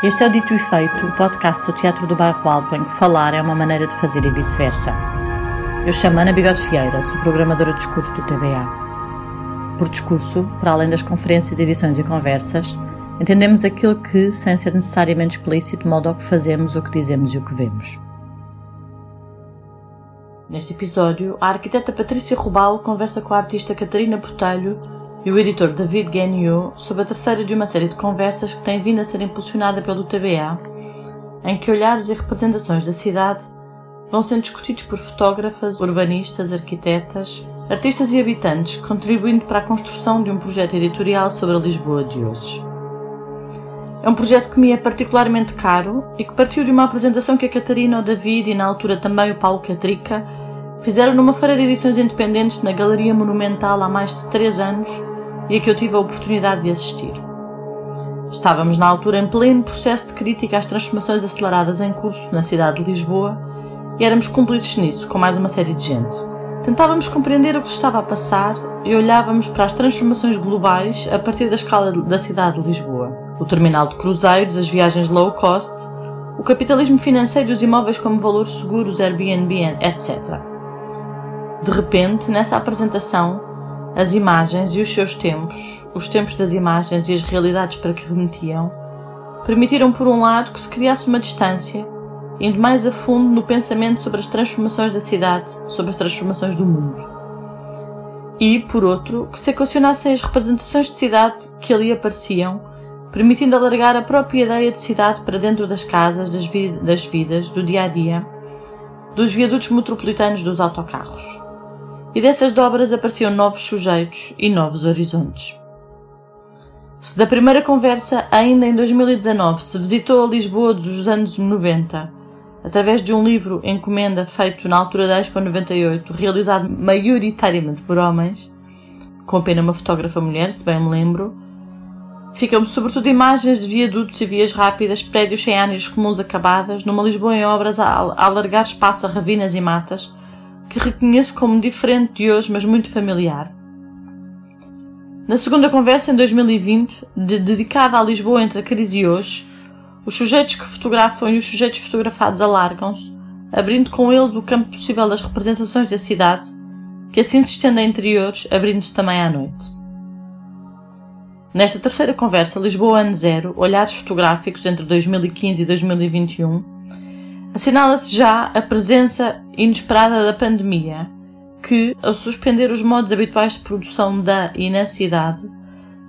Este é o Dito e Feito, o podcast do Teatro do Bairro Alto em que falar é uma maneira de fazer e vice-versa. Eu chamo Ana Bigode Vieira, sou programadora de discurso do TBA. Por discurso, para além das conferências, edições e conversas, entendemos aquilo que, sem ser necessariamente explícito, molda o que fazemos, o que dizemos e o que vemos. Neste episódio, a arquiteta Patrícia Rubal conversa com a artista Catarina Botelho e o editor David Gagnon sobre a terceira de uma série de conversas que tem vindo a ser impulsionada pelo TBA, em que olhares e representações da cidade vão sendo discutidos por fotógrafas, urbanistas, arquitetas, artistas e habitantes, contribuindo para a construção de um projeto editorial sobre a Lisboa de hoje. É um projeto que me é particularmente caro e que partiu de uma apresentação que a Catarina, o David e na altura também o Paulo Catrica fizeram numa feira de edições independentes na Galeria Monumental há mais de 3 anos e a que eu tive a oportunidade de assistir. Estávamos na altura em pleno processo de crítica às transformações aceleradas em curso na cidade de Lisboa e éramos cúmplices nisso, com mais uma série de gente. Tentávamos compreender o que se estava a passar e olhávamos para as transformações globais a partir da escala da cidade de Lisboa. O terminal de cruzeiros, as viagens low cost, o capitalismo financeiro e os imóveis como valores seguros, Airbnb, etc. De repente, nessa apresentação, as imagens e os seus tempos, os tempos das imagens e as realidades para que remetiam, permitiram, por um lado, que se criasse uma distância, indo mais a fundo no pensamento sobre as transformações da cidade, sobre as transformações do mundo. E, por outro, que se equacionassem as representações de cidade que ali apareciam, permitindo alargar a própria ideia de cidade para dentro das casas, das, das vidas, do dia a dia, dos viadutos metropolitanos dos autocarros e dessas dobras apareciam novos sujeitos e novos horizontes. Se da primeira conversa, ainda em 2019, se visitou a Lisboa dos anos 90, através de um livro encomenda feito na altura da Expo 98, realizado maioritariamente por homens, com apenas uma fotógrafa mulher, se bem me lembro, ficam sobretudo imagens de viadutos e vias rápidas, prédios sem áreas comuns acabadas, numa Lisboa em obras a alargar espaço a ravinas e matas, que reconheço como diferente de hoje, mas muito familiar. Na segunda conversa, em 2020, de, dedicada a Lisboa entre a crise e hoje, os sujeitos que fotografam e os sujeitos fotografados alargam-se, abrindo com eles o campo possível das representações da cidade, que assim se estende a interiores, abrindo-se também à noite. Nesta terceira conversa, Lisboa Ano Zero, olhares fotográficos entre 2015 e 2021, Assinala-se já a presença inesperada da pandemia, que, ao suspender os modos habituais de produção da e na cidade,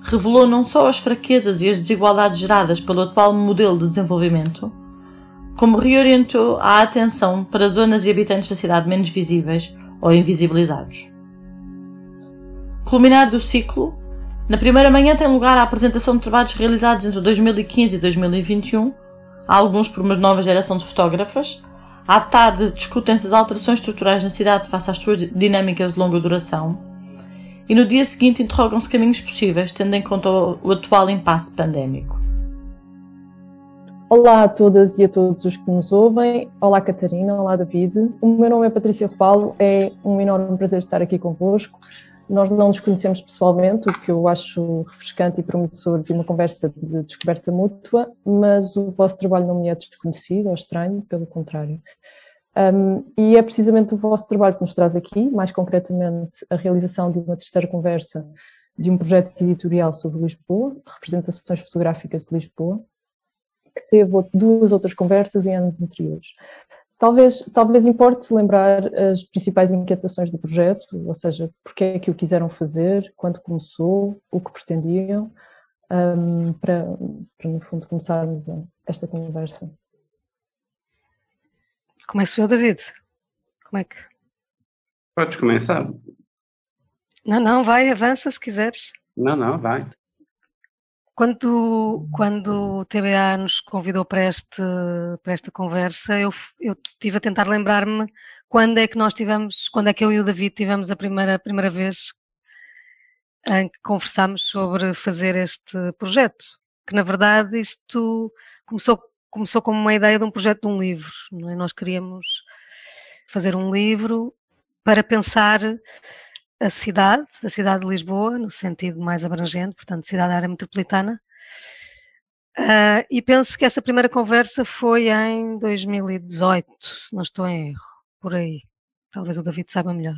revelou não só as fraquezas e as desigualdades geradas pelo atual modelo de desenvolvimento, como reorientou a atenção para zonas e habitantes da cidade menos visíveis ou invisibilizados. Culminar do ciclo, na primeira manhã tem lugar a apresentação de trabalhos realizados entre 2015 e 2021 alguns por uma nova geração de fotógrafas. À tarde discutem-se as alterações estruturais na cidade face às suas dinâmicas de longa duração. E no dia seguinte interrogam-se caminhos possíveis, tendo em conta o atual impasse pandémico. Olá a todas e a todos os que nos ouvem. Olá Catarina, olá David. O meu nome é Patrícia Rupalo, é um enorme prazer estar aqui convosco. Nós não nos conhecemos pessoalmente, o que eu acho refrescante e promissor de uma conversa de descoberta mútua, mas o vosso trabalho não me é desconhecido ou estranho, pelo contrário. Um, e é precisamente o vosso trabalho que nos traz aqui, mais concretamente a realização de uma terceira conversa de um projeto editorial sobre Lisboa, representações fotográficas de Lisboa, que teve duas outras conversas em anos anteriores. Talvez, talvez importe lembrar as principais inquietações do projeto, ou seja, porque é que o quiseram fazer, quando começou, o que pretendiam, um, para, para, no fundo, começarmos esta conversa. Começo eu, David. Como é que. Podes começar. Não, não, vai, avança se quiseres. Não, não, vai. Quando, quando o TBA nos convidou para, este, para esta conversa, eu, eu tive a tentar lembrar-me quando é que nós tivemos, quando é que eu e o David tivemos a primeira, a primeira vez em que conversámos sobre fazer este projeto. Que na verdade isto começou, começou como uma ideia de um projeto de um livro. Não é? Nós queríamos fazer um livro para pensar a cidade, a cidade de Lisboa, no sentido mais abrangente, portanto, cidade da área metropolitana, Uh, e penso que essa primeira conversa foi em 2018, se não estou em erro, por aí. Talvez o David saiba melhor.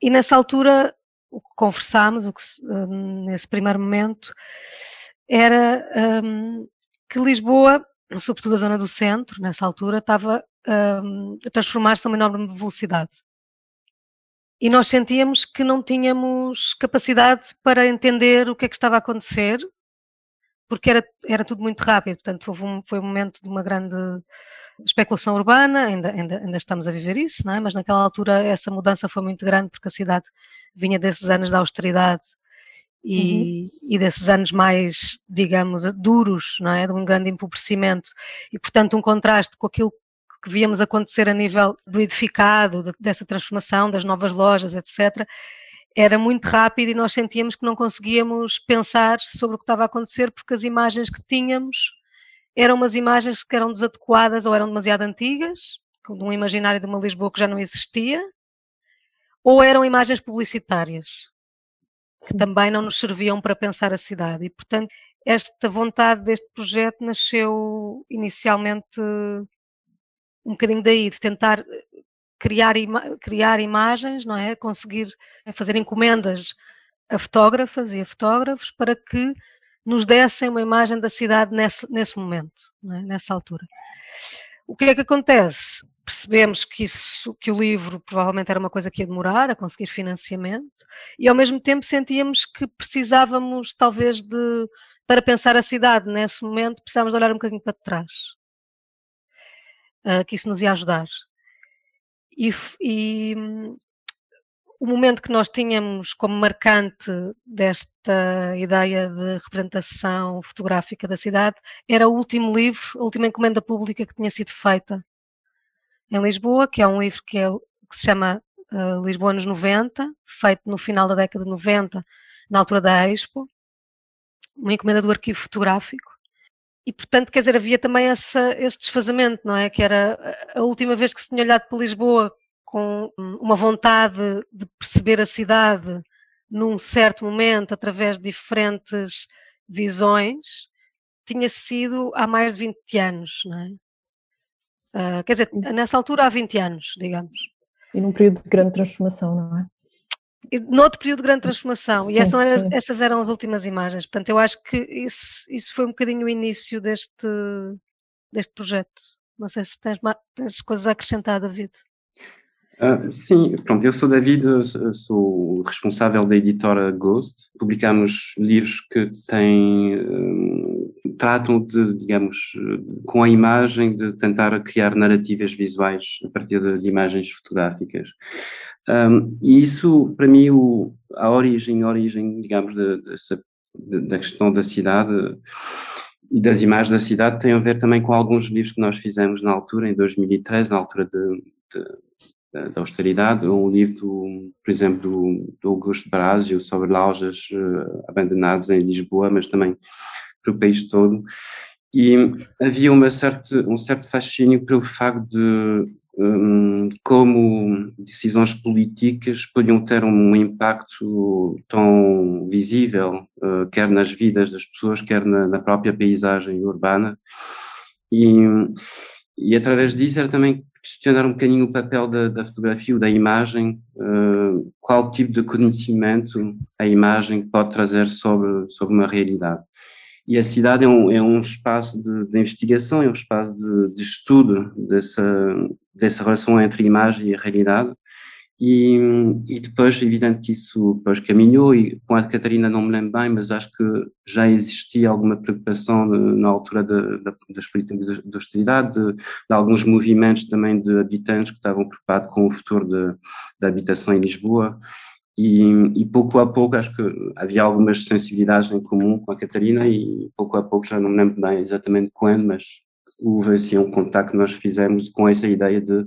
E nessa altura, o que conversámos, o que, uh, nesse primeiro momento, era um, que Lisboa, sobretudo a zona do centro, nessa altura, estava um, a transformar-se a uma enorme velocidade. E nós sentíamos que não tínhamos capacidade para entender o que é que estava a acontecer, porque era, era tudo muito rápido. Portanto, um, foi um momento de uma grande especulação urbana, ainda, ainda, ainda estamos a viver isso, é? mas naquela altura essa mudança foi muito grande porque a cidade vinha desses anos da austeridade e, uhum. e, desses anos mais, digamos, duros, não é? De um grande empobrecimento e, portanto, um contraste com aquilo que víamos acontecer a nível do edificado, dessa transformação, das novas lojas, etc., era muito rápido e nós sentíamos que não conseguíamos pensar sobre o que estava a acontecer porque as imagens que tínhamos eram umas imagens que eram desadequadas ou eram demasiado antigas, de um imaginário de uma Lisboa que já não existia, ou eram imagens publicitárias que também não nos serviam para pensar a cidade. E, portanto, esta vontade deste projeto nasceu inicialmente um bocadinho daí, de tentar criar, ima criar imagens, não é? Conseguir fazer encomendas a fotógrafas e a fotógrafos para que nos dessem uma imagem da cidade nesse, nesse momento, é? nessa altura. O que é que acontece? Percebemos que, isso, que o livro provavelmente era uma coisa que ia demorar a conseguir financiamento e ao mesmo tempo sentíamos que precisávamos talvez de, para pensar a cidade nesse momento, precisávamos olhar um bocadinho para trás. Uh, que isso nos ia ajudar. E, e um, o momento que nós tínhamos como marcante desta ideia de representação fotográfica da cidade era o último livro, a última encomenda pública que tinha sido feita em Lisboa, que é um livro que, é, que se chama uh, Lisboa nos 90, feito no final da década de 90, na altura da Expo, uma encomenda do arquivo fotográfico. E, portanto, quer dizer, havia também essa, esse desfazamento, não é? Que era a última vez que se tinha olhado para Lisboa com uma vontade de perceber a cidade num certo momento, através de diferentes visões, tinha sido há mais de 20 anos, não é? Uh, quer dizer, nessa altura há 20 anos, digamos. E num período de grande transformação, não é? E noutro período de grande transformação, sim, e essas eram, essas eram, as últimas imagens. Portanto, eu acho que isso, isso foi um bocadinho o início deste, deste projeto. Não sei se tens, tens coisas a acrescentar, David. Uh, sim, pronto, eu sou David, sou responsável da editora Ghost. Publicamos livros que têm, um, tratam de, digamos, com a imagem de tentar criar narrativas visuais a partir de, de imagens fotográficas. Um, e isso, para mim, o, a origem, a origem, digamos, de, dessa, da questão da cidade e das imagens da cidade tem a ver também com alguns livros que nós fizemos na altura, em 2013, na altura de, da austeridade, um livro, por exemplo, do, do Augusto Brásio sobre lojas uh, abandonadas em Lisboa, mas também para o país todo. E havia uma certa, um certo fascínio pelo facto de um, como decisões políticas podiam ter um impacto tão visível, uh, quer nas vidas das pessoas, quer na, na própria paisagem urbana. E, e através disso era também questionar um bocadinho o papel da, da fotografia ou da imagem, uh, qual tipo de conhecimento a imagem pode trazer sobre, sobre uma realidade. E a cidade é um, é um espaço de, de investigação, é um espaço de, de estudo dessa, dessa relação entre imagem e realidade. E, e depois, evidente que isso depois caminhou, e com a Catarina não me lembro bem, mas acho que já existia alguma preocupação de, na altura de, de, das políticas de austeridade, de, alguns movimentos também de habitantes que estavam preocupados com o futuro da habitação em Lisboa. E, e, pouco a pouco acho que havia algumas sensibilidades em comum com a Catarina e pouco a pouco já não me lembro bem exatamente quando, mas houve assim um contato que nós fizemos com essa ideia de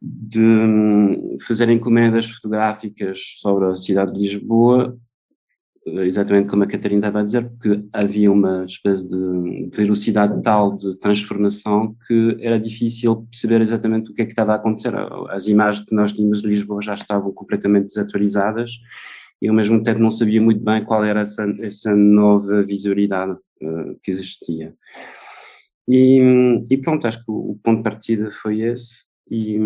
de hum, fazer encomendas fotográficas sobre a cidade de Lisboa, exatamente como a Catarina estava a dizer, porque havia uma espécie de velocidade tal de transformação que era difícil perceber exatamente o que é que estava a acontecer. As imagens que nós tínhamos de Lisboa já estavam completamente desatualizadas e ao mesmo tempo não sabia muito bem qual era essa, essa nova visualidade. que existia. E, e, pronto, acho que o, ponto de partida foi esse. E,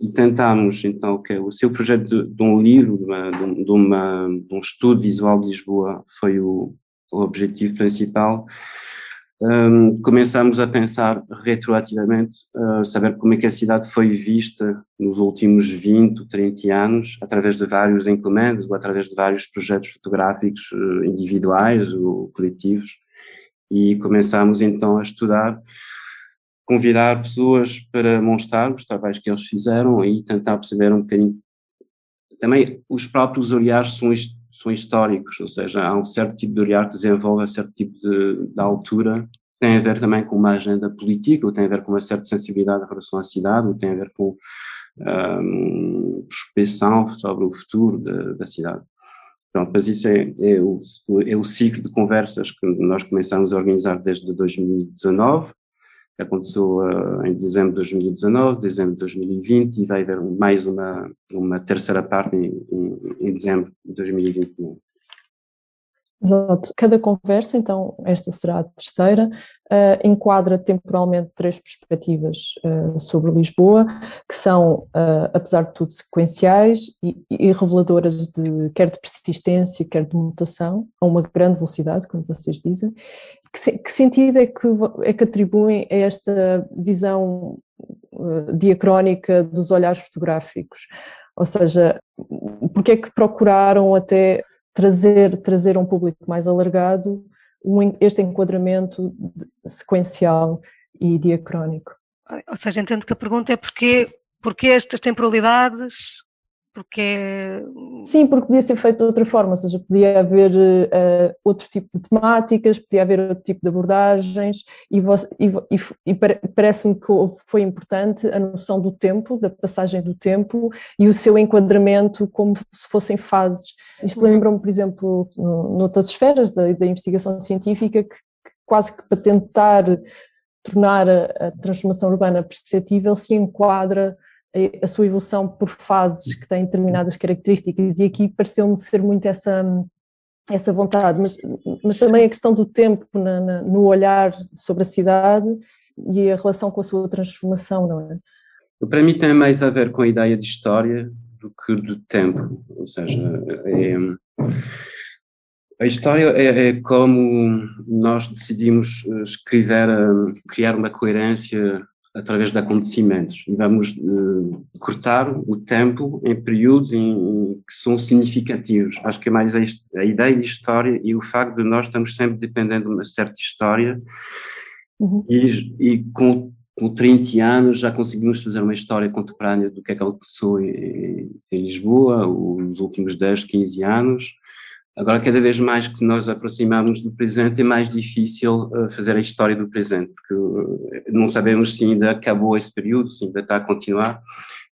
e tentámos, então, que o seu projeto de, de um livro, de, uma, de, uma, de, um estudo visual de Lisboa, foi o, o objetivo principal. Um, começámos a pensar retroativamente, uh, saber como é que a cidade foi vista nos últimos 20, 30 anos, através de vários encomendas ou através de vários projetos fotográficos uh, individuais ou coletivos e começámos então a estudar, convidar pessoas para mostrar os trabalhos que eles fizeram e tentar perceber um bocadinho. Também os próprios olhares são, são históricos, ou seja, há um certo tipo de olhar que desenvolve a certo tipo de, de altura tem a ver também com uma agenda política, ou tem a ver com uma certa sensibilidade em relação à cidade, ou tem a ver com um, prospecção sobre o futuro da, da cidade. Pronto, mas isso é, é, o, é o ciclo de conversas que nós começamos a organizar desde 2019, que aconteceu uh, em dezembro de 2019, dezembro de 2020 e vai haver mais uma, uma terceira parte em, em, em dezembro de 2021. Exato. Cada conversa, então, esta será a terceira, uh, enquadra temporalmente três perspectivas uh, sobre Lisboa, que são, uh, apesar de tudo, sequenciais e, e, reveladoras de quer de persistência, quer de mutação, a uma grande velocidade, como vocês dizem. Que, que sentido é que, é que atribuem a esta visão diacrónica dos olhares fotográficos? Ou seja, porque é que procuraram até trazer, trazer a um público mais alargado este enquadramento sequencial e diacrónico. Ou seja, entendo que a pergunta é porquê, porquê estas temporalidades porque. Sim, porque podia ser feito de outra forma, ou seja, podia haver uh, outro tipo de temáticas, podia haver outro tipo de abordagens, e, e, e parece-me que foi importante a noção do tempo, da passagem do tempo e o seu enquadramento como se fossem fases. Isto uhum. lembra-me, por exemplo, noutras esferas da, da investigação científica, que, que, quase que para tentar tornar a, a transformação urbana perceptível se enquadra a sua evolução por fases que têm determinadas características e aqui pareceu-me ser muito essa essa vontade, mas, mas também a questão do tempo na, na, no olhar sobre a cidade e a relação com a sua transformação, não é? Para mim tem mais a ver com a ideia de história do que do tempo, ou seja, é, a história é, é, como nós decidimos escrever, criar uma coerência através de acontecimentos e vamos uh, cortar o tempo em períodos em, em, que são significativos. Acho que é mais a, a, ideia de história e o facto de nós estamos sempre dependendo de uma certa história uhum. e, e com, com 30 anos já conseguimos fazer uma história contemporânea do que é que aconteceu em, em Lisboa, os últimos 10, 15 anos Agora, cada vez mais que nós aproximamos do presente, é mais difícil uh, fazer a história do presente, porque uh, não sabemos se ainda acabou esse período, se ainda está a continuar.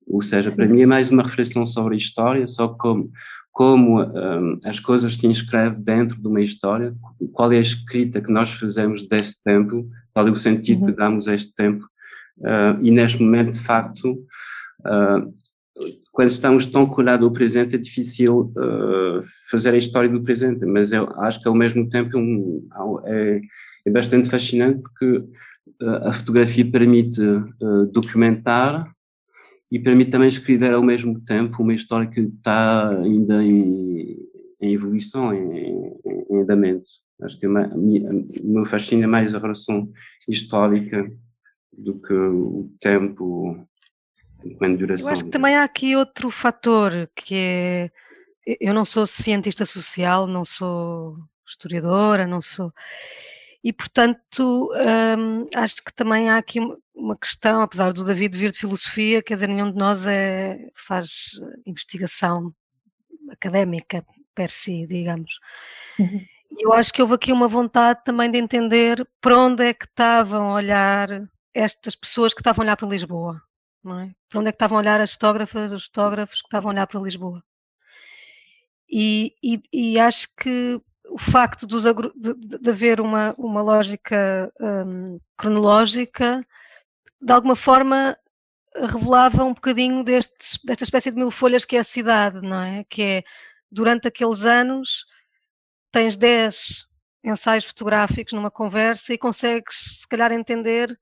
Ou seja, Sim. para mim é mais uma reflexão sobre a história, só como, como um, as coisas se inscrevem dentro de uma história, qual é a escrita que nós fazemos desse tempo, qual é o sentido uhum. que damos a este tempo. Uh, e neste momento, de facto, uh, quando estamos tão colados ao presente é difícil uh, fazer a história do presente, mas eu acho que ao mesmo tempo um, é, é, bastante fascinante porque uh, a fotografia permite uh, documentar e permite também escrever ao mesmo tempo uma história que está ainda em, em evolução, em, em, andamento. Acho que uma, o meu fascínio é mais a relação histórica do que o tempo eu acho que também há aqui outro fator que é. Eu não sou cientista social, não sou historiadora, não sou. E, portanto, hum, acho que também há aqui uma questão, apesar do David vir de filosofia, quer dizer, nenhum de nós é, faz investigação académica per si, digamos. Uhum. Eu acho que houve aqui uma vontade também de entender para onde é que estavam a olhar estas pessoas que estavam a olhar para Lisboa não é? Para onde é que estavam a olhar as fotógrafas, os fotógrafos que estavam a olhar para Lisboa? E, e, e acho que o facto de, de, de haver uma, uma lógica um, cronológica, de alguma forma revelava um bocadinho destes, desta espécie de mil folhas que é a cidade, não é? Que é, durante aqueles anos, tens 10 ensaios fotográficos numa conversa e consegues, se calhar, entender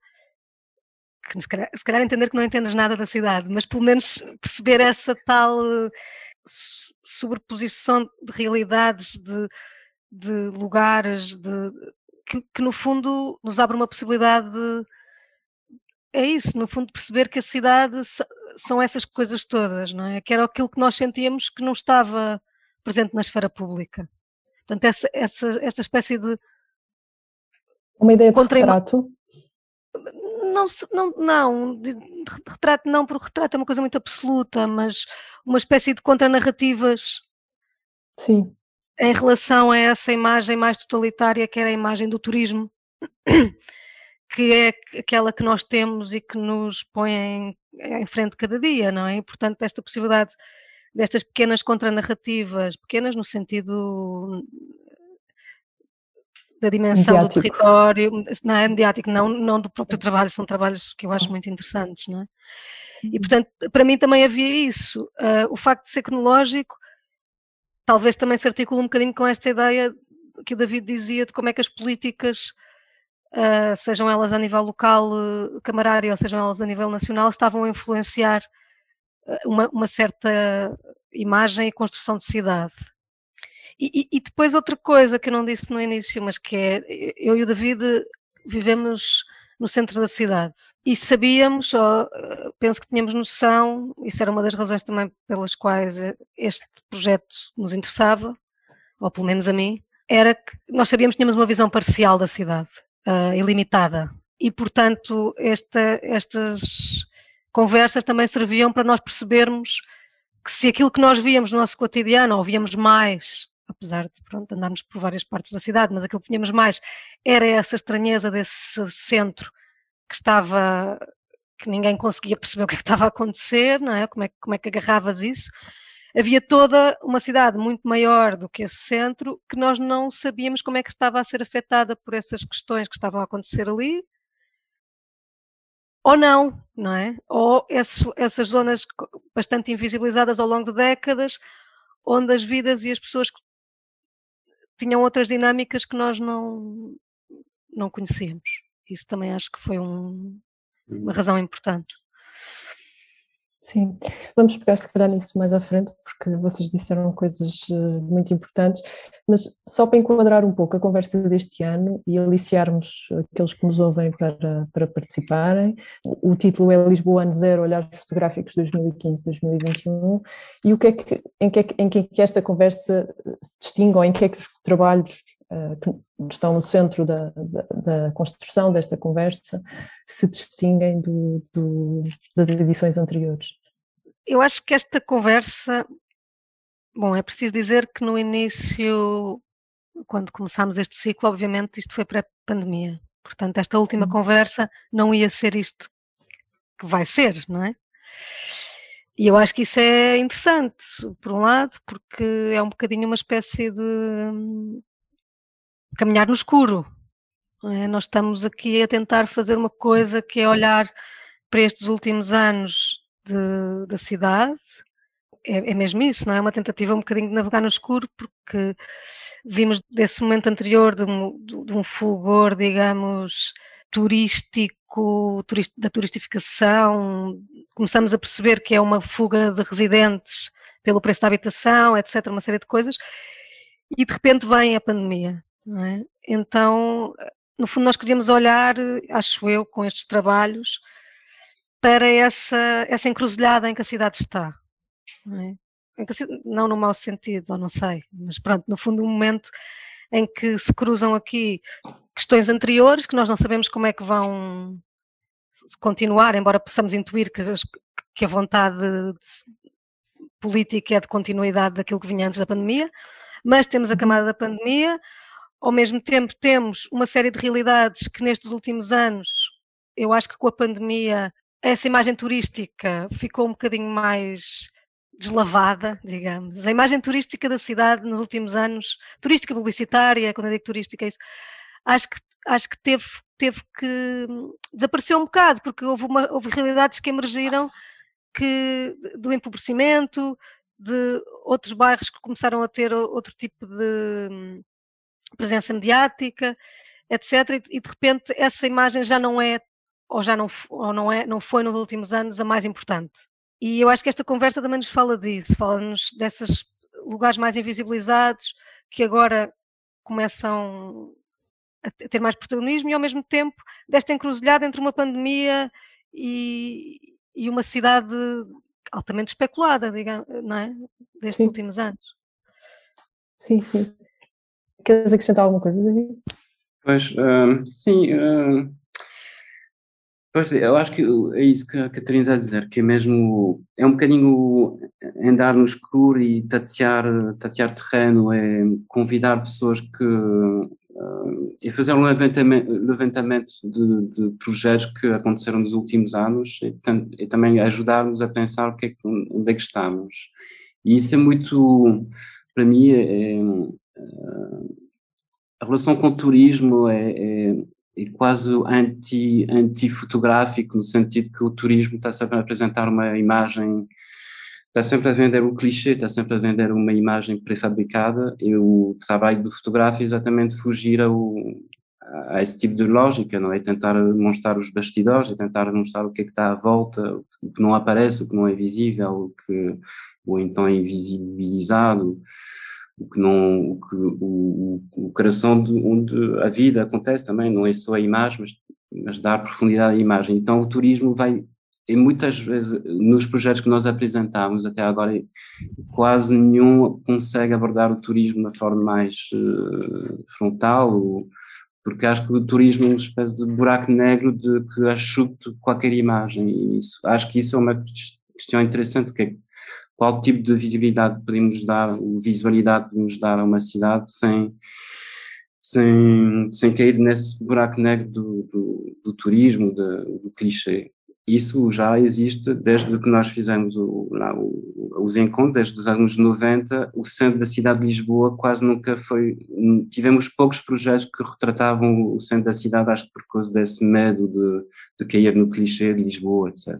que, se, calhar, se calhar entender que não entendes nada da cidade, mas pelo menos perceber essa tal sobreposição de realidades, de, de lugares, de, que, que, no fundo nos abre uma possibilidade de, é isso, no fundo perceber que a cidade são essas coisas todas, não é? Que era aquilo que nós sentíamos que não estava presente na esfera pública. Portanto, essa, essa, essa espécie de. Uma ideia de retrato? Não, não, não, retrato não, porque retrato é uma coisa muito absoluta, mas uma espécie de contranarrativas. Sim. Em relação a essa imagem mais totalitária que era a imagem do turismo, que é aquela que nós temos e que nos põe em, em frente cada dia, não é? E, portanto, esta possibilidade destas pequenas contranarrativas, pequenas no sentido da dimensão mediático. do território, não é mediático, não, não do próprio trabalho, são trabalhos que eu acho muito interessantes, não é? E portanto, para mim também havia isso. Uh, o facto de ser cronológico talvez também se articula um bocadinho com esta ideia que o David dizia de como é que as políticas, uh, sejam elas a nível local, uh, camarário, ou sejam elas a nível nacional, estavam a influenciar uma, uma certa imagem e construção de cidade. E, e, depois outra coisa que eu não disse no início, mas que é, eu e o David vivemos no centro da cidade e sabíamos, ou, penso que tínhamos noção, isso era uma das razões também pelas quais este projeto nos interessava, ou pelo menos a mim, era que nós sabíamos que tínhamos uma visão parcial da cidade, uh, ilimitada. E, portanto, esta, estas conversas também serviam para nós percebermos que se aquilo que nós víamos no nosso cotidiano, ou víamos mais, apesar de pronto, andarmos por várias partes da cidade, mas aquilo que víamos mais era essa estranheza desse centro que estava que ninguém conseguia perceber o que, é que estava a acontecer, não é? Como é, como é que agarravas isso? Havia toda uma cidade muito maior do que esse centro que nós não sabíamos como é que estava a ser afetada por essas questões que estavam a acontecer ali ou não, não é? Ou esses, essas zonas bastante invisibilizadas ao longo de décadas, onde as vidas e as pessoas tinham outras dinâmicas que nós não, não conhecíamos. Isso também acho que foi um, uma uhum. razão importante. Sim, vamos pegar se calhar nisso mais à frente, porque vocês disseram coisas uh, muito importantes, mas só para enquadrar um pouco a conversa deste ano e aliciarmos aqueles que nos ouvem para, para participarem, o título é Lisboa Ano Zero, Olhares Fotográficos 2015-2021, e o que é que, em, que é em que é que esta conversa se distingue, ou em que é que os trabalhos que estão no centro da, da, da, construção desta conversa se distinguem do, do, das edições anteriores? Eu acho que esta conversa, bom, é preciso dizer que no início, quando começámos este ciclo, obviamente isto foi pré-pandemia. Portanto, esta última Sim. conversa não ia ser isto que vai ser, não é? E eu acho que isso é interessante, por um lado, porque é um bocadinho uma espécie de caminhar no escuro. É? Nós estamos aqui a tentar fazer uma coisa que é olhar para estes últimos anos de, da cidade. É, é, mesmo isso, não é? Uma tentativa um bocadinho de navegar no escuro, porque vimos desse momento anterior de um, de um fulgor, digamos, turístico, turist, da turistificação, começamos a perceber que é uma fuga de residentes pelo preço da habitação, etc., uma série de coisas, e de repente vem a pandemia. É? Então, no fundo, nós queríamos olhar, acho eu, com estes trabalhos, para essa, essa encruzilhada em que a cidade está. Não, é? não no mau sentido, ou não sei, mas pronto, no fundo, um momento em que se cruzam aqui questões anteriores que nós não sabemos como é que vão continuar, embora possamos intuir que, que a vontade política é de continuidade daquilo que vinha antes da pandemia, mas temos a uhum. camada da pandemia, ao mesmo tempo temos uma série de realidades que nestes últimos anos, eu acho que com a pandemia, essa imagem turística ficou um bocadinho mais deslavada, digamos. A imagem turística da cidade nos últimos anos, turística publicitária, quando eu digo turística, é isso, acho que, acho que teve, teve que desaparecer um bocado, porque houve, uma, houve realidades que emergiram que, do empobrecimento, de outros bairros que começaram a ter outro tipo de presença mediática, etc. E, de repente essa imagem já não é ou já não, ou não, é, não foi nos últimos anos a mais importante. E eu acho que esta conversa também nos fala disso, fala-nos desses lugares mais invisibilizados que agora começam a ter mais protagonismo e ao mesmo tempo desta encruzilhada entre uma pandemia e, e uma cidade altamente especulada, digamos, não é? Destes sim. últimos anos. Sim, sim. Queres acrescentar alguma coisa, David? Pois, uh, sim. Uh, pois, eu acho que é isso que a Catarina está a dizer, que é mesmo. É um bocadinho andar no escuro e tatear, tatear terreno, é convidar pessoas que uh, e fazer um levantamento, levantamento de, de, projetos que aconteceram nos últimos anos e, e também ajudar-nos a pensar o que é, onde é que estamos. E isso é muito, para mim, é, é, a relação com o turismo é, é, é quase anti, anti-fotográfico, no sentido que o turismo está sempre a apresentar uma imagem está sempre a vender o clichê, está sempre a vender uma imagem prefabricada e o trabalho do fotógrafo é exatamente fugir ao, a esse tipo de lógica, não é? Tentar mostrar os bastidores, é tentar mostrar o que é que está à volta, o que não aparece, o que não é visível, o que ou então é invisibilizado, o que não, o, que, o, o coração de onde a vida acontece também, não é só a imagem, mas, mas dar profundidade à imagem. Então o turismo vai e muitas vezes nos projetos que nós apresentamos até agora quase nenhum consegue abordar o turismo da forma mais uh, frontal porque acho que o turismo é uma espécie de buraco negro de que achuta qualquer imagem e isso, acho que isso é uma questão interessante que é qual tipo de visibilidade podemos dar visualidade podemos dar a uma cidade sem sem, sem cair nesse buraco negro do, do, do turismo, do, do clichê isso já existe desde que nós fizemos o, lá, o, os encontros, desde os anos 90, o centro da cidade de Lisboa quase nunca foi, tivemos poucos projetos que retratavam o centro da cidade, acho que por causa desse medo de, de cair no clichê de Lisboa, etc.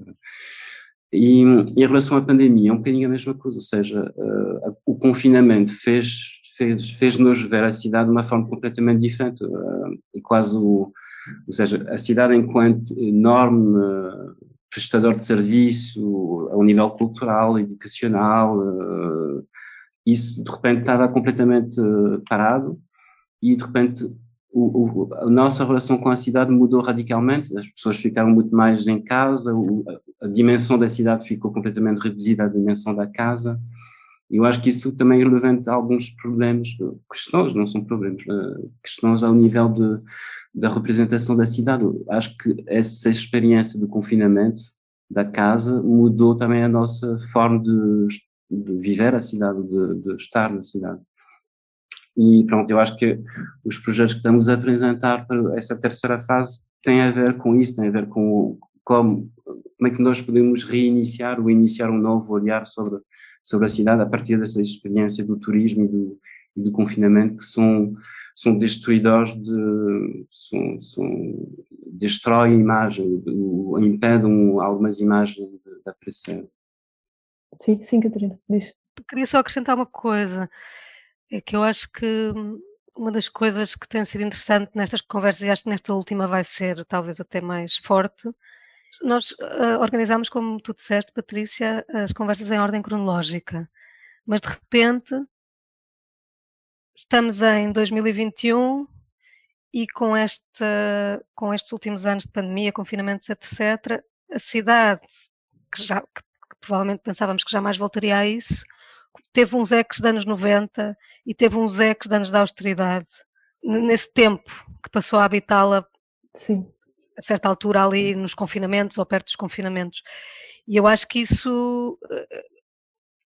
E em relação à pandemia, é um bocadinho a mesma coisa, ou seja, uh, o confinamento fez fez, fez-nos ver a cidade de uma forma completamente diferente, uh, e quase o ou seja, a cidade enquanto enorme uh, prestador de serviço ao nível cultural, educacional, uh, isso de repente estava completamente parado e de repente o, o, a nossa relação com a cidade mudou radicalmente, as pessoas ficaram muito mais em casa, o, a, dimensão da cidade ficou completamente reduzida à dimensão da casa, e eu acho que isso também levanta alguns problemas, questões, não são problemas, questões ao nível de, da representação da cidade. Acho que essa experiência do confinamento da casa mudou também a nossa forma de, de viver a cidade, de, de, estar na cidade. E pronto, eu acho que os projetos que estamos a apresentar para essa terceira fase têm a ver com isso, têm a ver com como, como é que nós podemos reiniciar ou iniciar um novo olhar sobre, sobre a cidade a partir dessa experiência do turismo e do, e do confinamento que são são destruidores de. São, são, destroem a imagem, impedem algumas imagens de, de aparecer. Sim, sim, Catarina, diz. Queria só acrescentar uma coisa, é que eu acho que uma das coisas que tem sido interessante nestas conversas, e acho que nesta última vai ser talvez até mais forte, nós uh, organizamos, como tu disseste, Patrícia, as conversas em ordem cronológica, mas de repente Estamos em 2021 e com, esta, com estes últimos anos de pandemia, confinamentos, etc., a cidade, que, já, que, que provavelmente pensávamos que jamais voltaria a isso, teve uns ecos de anos 90 e teve uns ecos de anos da austeridade. Nesse tempo que passou a habitá-la, a certa altura ali nos confinamentos ou perto dos confinamentos. E eu acho que isso eh,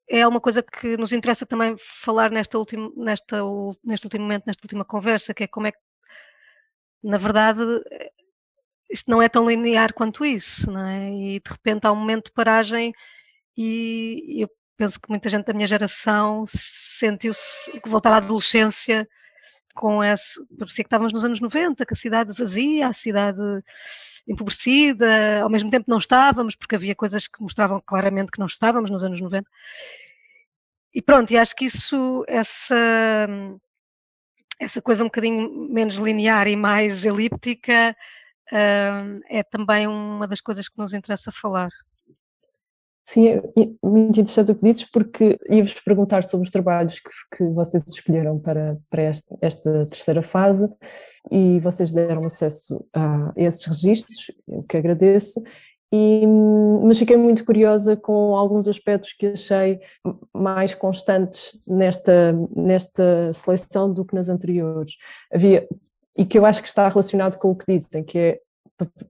é uma coisa que nos interessa também falar nesta última, nesta, neste último momento, nesta última conversa, que é como é que, na verdade, isto não é tão linear quanto isso, não é? E de repente há um momento de paragem e eu penso que muita gente da minha geração sentiu-se voltar à adolescência com esse. Parecia que estávamos nos anos 90, que a cidade vazia, a cidade empobrecida, ao mesmo tempo não estávamos, porque havia coisas que mostravam claramente que não estávamos nos anos 90. E pronto, e acho que isso, essa, essa coisa um bocadinho menos linear e mais elíptica uh, é também uma das coisas que nos interessa falar. Sim, é muito interessante o que dizes, porque ia-vos perguntar sobre os trabalhos que, que vocês escolheram para, para esta, esta, terceira fase e vocês deram acesso a esses registros, o que agradeço, e, mas fiquei muito curiosa com alguns aspectos que achei mais constantes nesta, nesta seleção do que nas anteriores. Havia, e que eu acho que está relacionado com o que dizem, que é,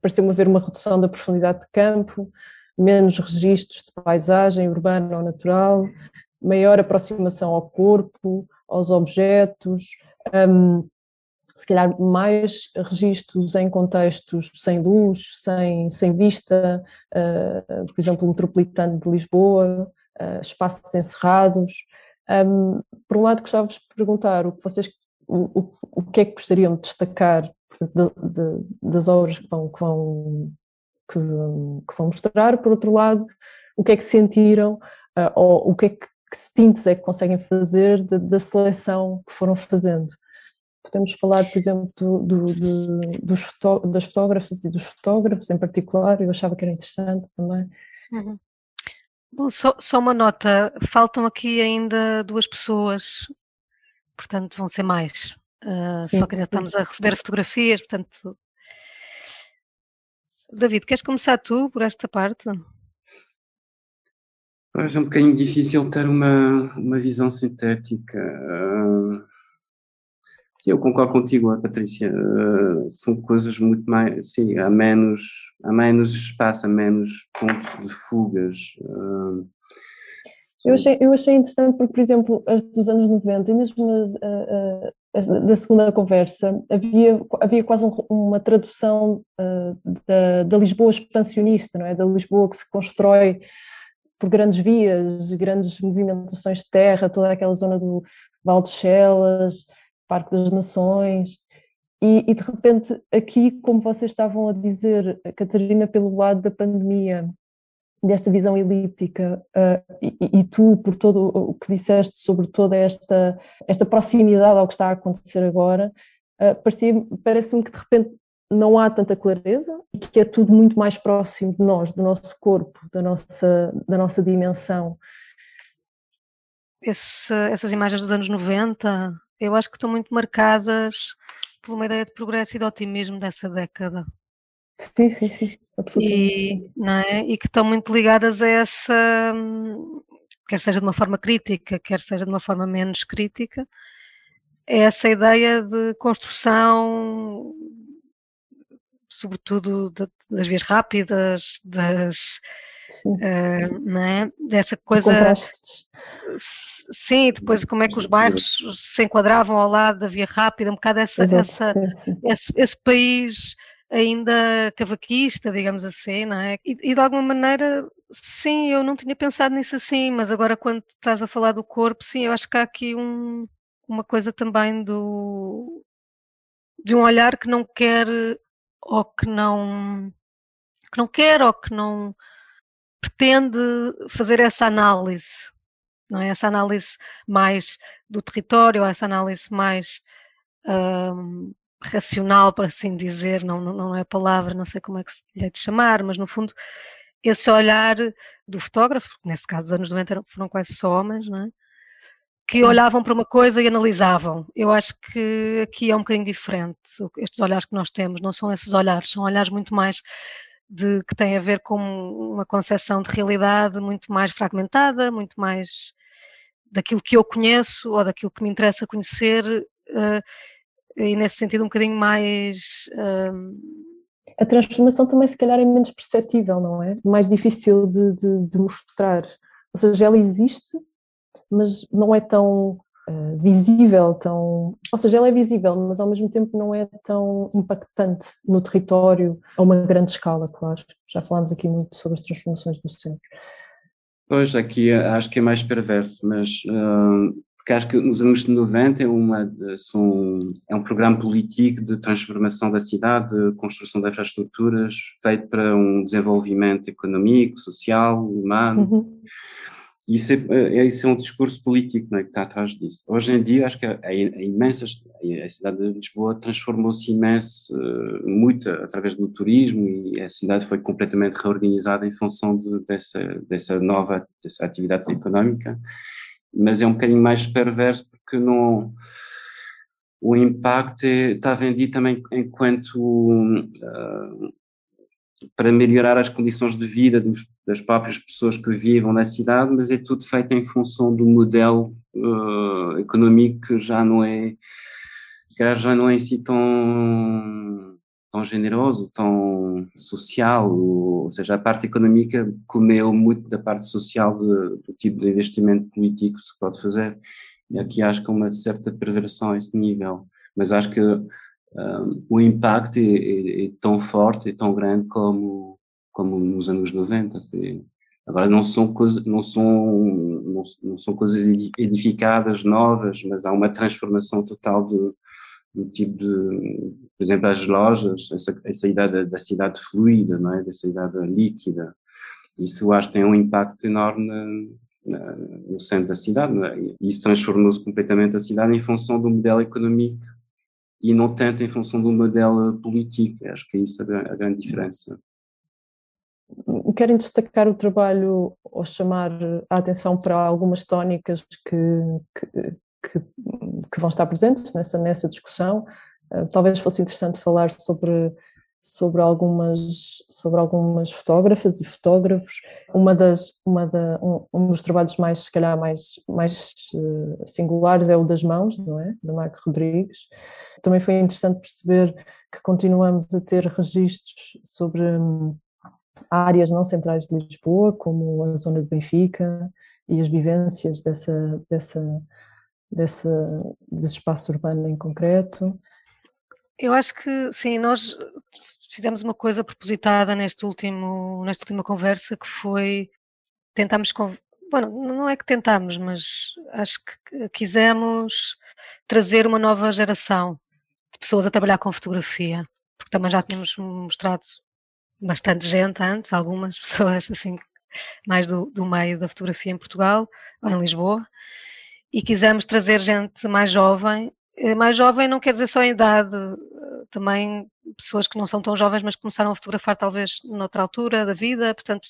pareceu-me haver uma redução da profundidade de campo, menos registros de paisagem urbana ou natural, maior aproximação ao corpo, aos objetos, um, se calhar mais registros em contextos sem luz, sem, sem vista, uh, por exemplo, o metropolitano de Lisboa, uh, espaços encerrados. Um, por um lado, gostava de perguntar o que vocês, o, o, o que é que gostariam de destacar portanto, de, de, das obras que vão, que vão que, que vão mostrar, por outro lado, o que é que sentiram uh, ou o que é que, que síntese é que conseguem fazer da seleção que foram fazendo. Podemos falar, por exemplo, do, do, de, dos fotó das fotógrafas e dos fotógrafos em particular, eu achava que era interessante também. Uhum. Bom, só, só, uma nota, faltam aqui ainda duas pessoas, portanto vão ser mais. Uh, sim, só que ainda sim. estamos a receber fotografias, portanto David, queres começar tu por esta parte? Pois é um bocadinho difícil ter uma, uma visão sintética. Uh, sim, eu concordo contigo, Patrícia. Uh, são coisas muito mais. Sim, há menos, há menos espaço, há menos pontos de fugas. Uh, eu achei, eu achei interessante porque, por exemplo, as dos anos 90 e mesmo as, da segunda conversa, havia, havia quase um, uma tradução uh, da, da, Lisboa expansionista, não é? Da Lisboa que se constrói por grandes vias, grandes movimentações de terra, toda aquela zona do Val de Chelas, Parque das Nações, e, e de repente aqui, como vocês estavam a dizer, Catarina, pelo lado da pandemia, desta visão elíptica uh, e, e, tu por todo o que disseste sobre toda esta esta proximidade ao que está a acontecer agora uh, parece-me que de repente não há tanta clareza e que é tudo muito mais próximo de nós do nosso corpo da nossa da nossa dimensão. Esse, essas imagens dos anos 90 eu acho que estão muito marcadas por uma ideia de progresso e de otimismo dessa década Sim, sim, sim, e, não é? e que estão muito ligadas a essa, quer seja de uma forma crítica, quer seja de uma forma menos crítica, é essa ideia de construção, sobretudo de, das vias rápidas, das, uh, não é? dessa coisa. Sim, depois como é que os bairros se enquadravam ao lado da via rápida, um bocado essa, essa esse, esse país ainda cavaquista, digamos assim, não é? E, e, de alguma maneira, sim, eu não tinha pensado nisso assim, mas agora quando estás a falar do corpo, sim, eu acho que há aqui um, uma coisa também do de um olhar que não quer ou que não que não quer ou que não pretende fazer essa análise, não é? Essa análise mais do território, essa análise mais hum, racional, por assim dizer, não, não é a palavra, não sei como é que se lhe é de chamar, mas no fundo esse olhar do fotógrafo, nesse caso dos anos 90 foram quase só homens, não é? que olhavam para uma coisa e analisavam. Eu acho que aqui é um bocadinho diferente. Estes olhares que nós temos não são esses olhares, são olhares muito mais de que têm a ver com uma concepção de realidade muito mais fragmentada, muito mais daquilo que eu conheço ou daquilo que me interessa conhecer. Uh, e nesse sentido um bocadinho mais. Um... A transformação também, se calhar, é menos perceptível, não é? Mais difícil de, de, de mostrar. Ou seja, ela existe, mas não é tão uh, visível, tão. Ou seja, ela é visível, mas ao mesmo tempo não é tão impactante no território a uma grande escala, claro. Já falámos aqui muito sobre as transformações do centro. Pois, aqui acho que é mais perverso, mas uh, porque acho que nos anos 90 é, uma, são, é um programa político de transformação da cidade, de construção de infraestruturas, feito para um desenvolvimento econômico, social, humano. Uhum. Isso é, é, isso é um discurso político né, que está atrás disso. Hoje em dia, acho que a, a, a cidade de Lisboa transformou-se imenso, muito através do turismo e a cidade foi completamente reorganizada em função de, dessa, dessa nova dessa atividade económica, mas é um bocadinho mais perverso porque não o impacto é, está vendido também enquanto uh, para melhorar as condições de vida dos, das próprias pessoas que vivam na cidade, mas é tudo feito em função do modelo uh, econômico que já não é já não é assim tão tão generoso, tão social, ou, seja, a parte económica comeu muito da parte social de, do tipo de investimento político que se pode fazer. E aqui acho que há uma certa perversão a esse nível, mas acho que um, o impacto é, é, é, tão forte e tão grande como, como nos anos 90. Assim. Agora não são coisas, não são, não, não, são coisas edificadas, novas, mas há uma transformação total do, do tipo de, por exemplo, as lojas, essa, essa ideia da, da, cidade fluida, não é? da cidade líquida. Isso acho que tem um impacto enorme na, na, no centro da cidade. É? Isso transformou-se completamente a cidade em função do modelo económico e não tanto em função do modelo político. Acho que é isso a, a grande diferença. Querem destacar o trabalho ou chamar a atenção para algumas tónicas que, que, que, que vão estar presentes nessa, nessa discussão? Uh, talvez fosse interessante falar sobre sobre algumas sobre algumas fotógrafas e fotógrafos. Uma das uma da, um, um, dos trabalhos mais se calhar mais mais uh, singulares é o das mãos não é? Da Mac Rodrigues. Também foi interessante perceber que continuamos a ter registros sobre hum, áreas não centrais de Lisboa, como a zona de Benfica e as vivências dessa, dessa, dessa, desse espaço urbano em concreto. Eu acho que sim, nós fizemos uma coisa propositada neste último, nesta última conversa que foi tentámos bueno, não é que tentámos, mas acho que quisemos trazer uma nova geração de pessoas a trabalhar com fotografia, porque também já tínhamos mostrado bastante gente antes, algumas pessoas assim, mais do, do meio da fotografia em Portugal, ou em Lisboa, e quisemos trazer gente mais jovem. Eh, mais jovem não quer dizer só em idade, eh, também pessoas que não são tão jovens, mas começaram a fotografar talvez noutra altura da vida, portanto,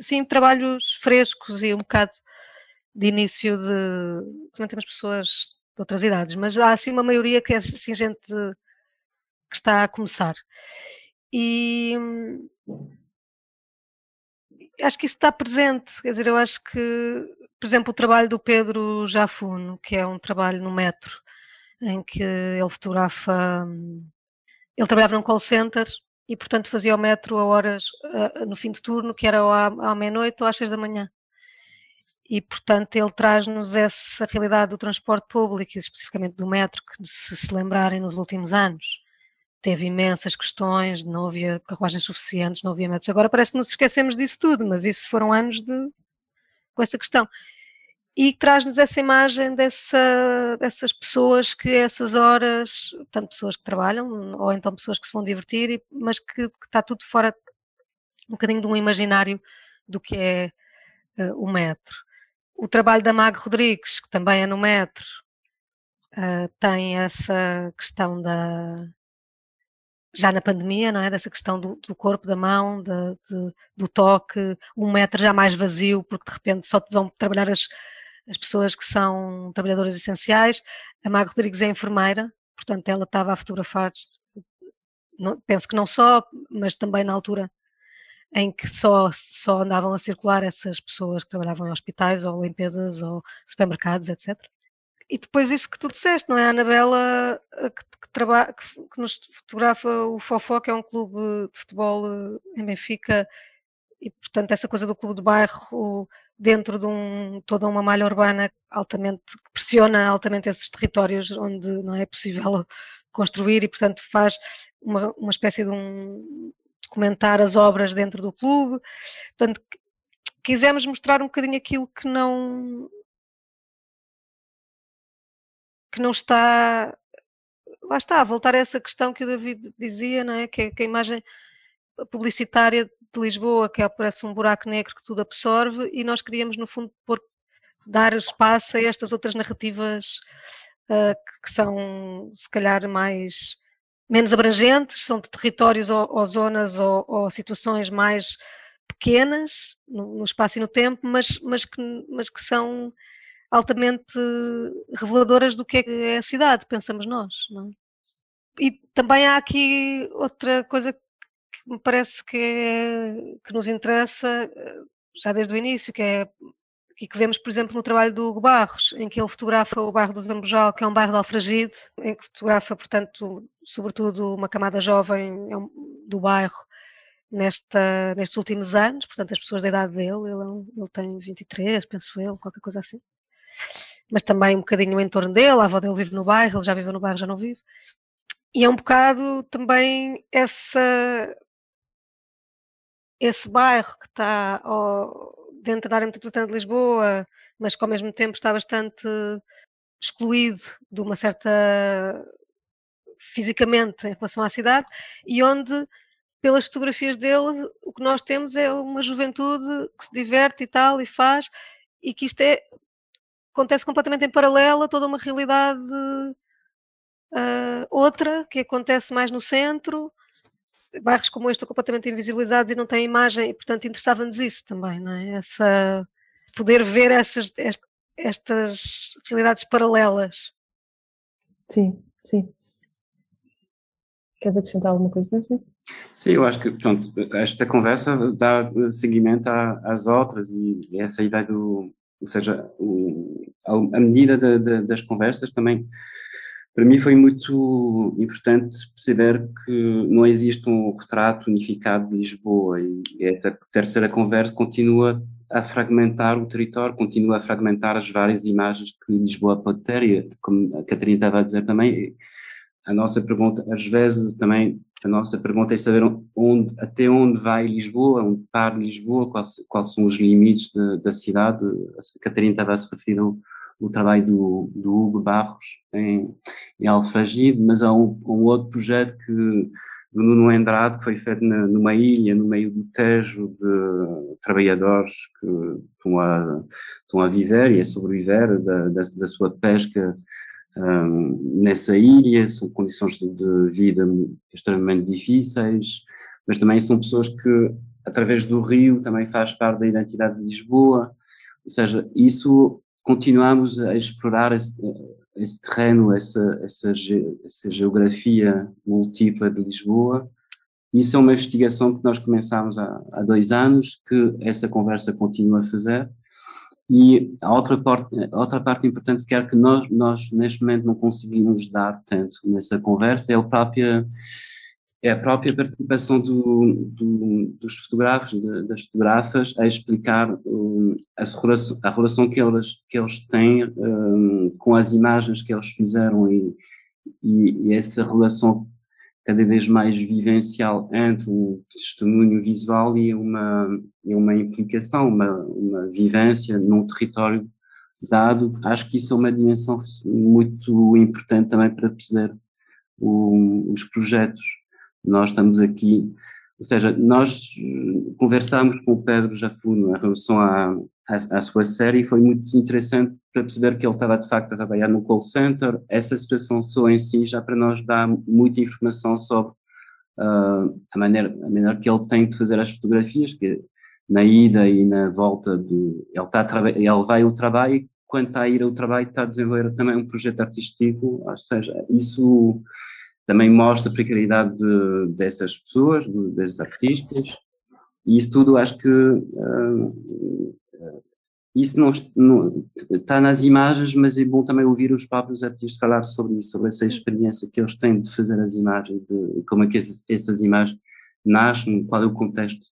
sim, trabalhos frescos e um bocado de início de. Também temos pessoas de outras idades, mas há assim uma maioria que é assim gente que está a começar. E acho que isso está presente, quer dizer, eu acho que, por exemplo, o trabalho do Pedro Jafuno, que é um trabalho no metro, em que ele fotografa, ele trabalhava num call center e, portanto, fazia o metro a horas no fim de turno, que era à meia-noite ou às seis da manhã. E, portanto, ele traz-nos essa realidade do transporte público, especificamente do metro, que, se se lembrarem, nos últimos anos teve imensas questões, não havia carruagens suficientes, não havia metros. Agora parece que nos esquecemos disso tudo, mas isso foram anos de com essa questão. E traz-nos essa imagem dessa, dessas pessoas que essas horas, tanto pessoas que trabalham, ou então pessoas que se vão divertir, mas que, que está tudo fora um bocadinho de um imaginário do que é uh, o metro. O trabalho da Mag Rodrigues, que também é no metro, uh, tem essa questão da. Já na pandemia, não é? Dessa questão do, do corpo, da mão, de, de, do toque, um metro já mais vazio, porque de repente só vão trabalhar as, as pessoas que são trabalhadoras essenciais. A Mag Rodrigues é enfermeira, portanto ela estava a fotografar, não, penso que não só, mas também na altura em que só, só andavam a circular essas pessoas que trabalhavam em hospitais ou limpezas ou supermercados, etc. E depois isso que tu disseste, não é? A Anabela que, que, que, que nos fotografa o Fofó, que é um clube de futebol eh, em Benfica, e portanto essa coisa do clube de bairro dentro de um, toda uma malha urbana altamente, que pressiona altamente esses territórios onde não é possível construir e portanto faz uma, uma espécie de um, documentar as obras dentro do clube. Portanto, quisemos mostrar um bocadinho aquilo que não que não está lá está, a voltar a essa questão que o David dizia, não é? Que, que a imagem publicitária de Lisboa, que é, parece um buraco negro que tudo absorve, e nós queríamos, no fundo, pôr, dar espaço a estas outras narrativas uh, que, que, são, se calhar, mais menos abrangentes, são de territórios ou, ou zonas ou, ou, situações mais pequenas no, no, espaço e no tempo, mas, mas, que, mas que são altamente reveladoras do que é a cidade, pensamos nós. É? E também há aqui outra coisa que me parece que, é, que nos interessa já desde o início, que é e que vemos, por exemplo, no trabalho do Hugo Barros, em que ele fotografa o bairro do Zambojal, que é um bairro de Alfragide, em que fotografa, portanto, sobretudo uma camada jovem é do bairro nesta, nestes últimos anos, portanto, as pessoas da idade dele, ele, é ele tem 23, penso eu, qualquer coisa assim mas também um bocadinho o entorno dele, a avó dele vive no bairro, ele já viveu no bairro, já não vive. E é um bocado também essa, esse bairro que está dentro da área metropolitana de Lisboa, mas que ao mesmo tempo está bastante excluído de uma certa fisicamente em relação à cidade e onde pelas fotografias dele o que nós temos é uma juventude que se diverte e tal e faz e que isto é acontece completamente em paralelo a toda uma realidade uh, outra, que acontece mais no centro. Bairros como este estão completamente invisibilizados e não têm imagem, e portanto interessava-nos isso também, não é? Essa, poder ver essas, estas realidades paralelas. Sim, sim. Queres acrescentar alguma coisa, Sim, eu acho que pronto, esta conversa dá seguimento às outras e essa ideia do, ou seja, o, a medida de, de, das conversas também, para mim foi muito importante perceber que não existe um retrato unificado de Lisboa e essa terceira conversa continua a fragmentar o território, continua a fragmentar as várias imagens que Lisboa pode ter e, como a Catarina estava a dizer também, a nossa pergunta, às vezes também a nossa pergunta é saber onde, até onde vai Lisboa, onde para Lisboa, quais, quais são os limites de, da cidade. A Catarina estava a se referir ao trabalho do, do, Hugo Barros em, em Alfragide, mas há um, um, outro projeto que do Nuno Andrade, que foi feito na, numa ilha, no meio do Tejo, de trabalhadores que estão a, estão a viver e a sobreviver da, da, da sua pesca nessa ilha, são condições de, vida extremamente difíceis, mas também são pessoas que, através do rio, também faz parte da identidade de Lisboa, ou seja, isso continuamos a explorar esse, esse terreno, essa, essa, essa geografia múltipla de Lisboa, isso é uma investigação que nós começámos há, há dois anos, que essa conversa continua a fazer, e a outra parte, outra parte importante que é que nós, nós neste momento não conseguimos dar tanto nessa conversa é a própria, é a própria participação do, do, dos fotógrafos, das fotografas, a explicar um, a, relação, a relação que eles, que eles têm um, com as imagens que eles fizeram e, e, e essa relação cada vez mais vivencial entre um testemunho visual e uma, e uma implicação, uma, uma vivência num território dado. Acho que isso é uma dimensão muito importante também para perceber o, os projetos. Nós estamos aqui, ou seja, nós conversamos com o Pedro Jafuno em relação à, à, à sua série e foi muito interessante para perceber que ele estava de facto a trabalhar no call center. Essa situação só em si já para nós dá muita informação sobre uh, a, maneira, a maneira que ele tem de fazer as fotografias, que na ida e na volta do. Ele, está ele vai ao trabalho e quando está a ir ao trabalho está a desenvolver também um projeto artístico, ou seja, isso também mostra a precariedade de, dessas pessoas, de, desses artistas, e isso tudo acho que uh, isso não, não, está nas imagens, mas é bom também ouvir os próprios artistas falar sobre isso, sobre essa experiência que eles têm de fazer as imagens, de como é que essas, essas imagens nascem, qual é o contexto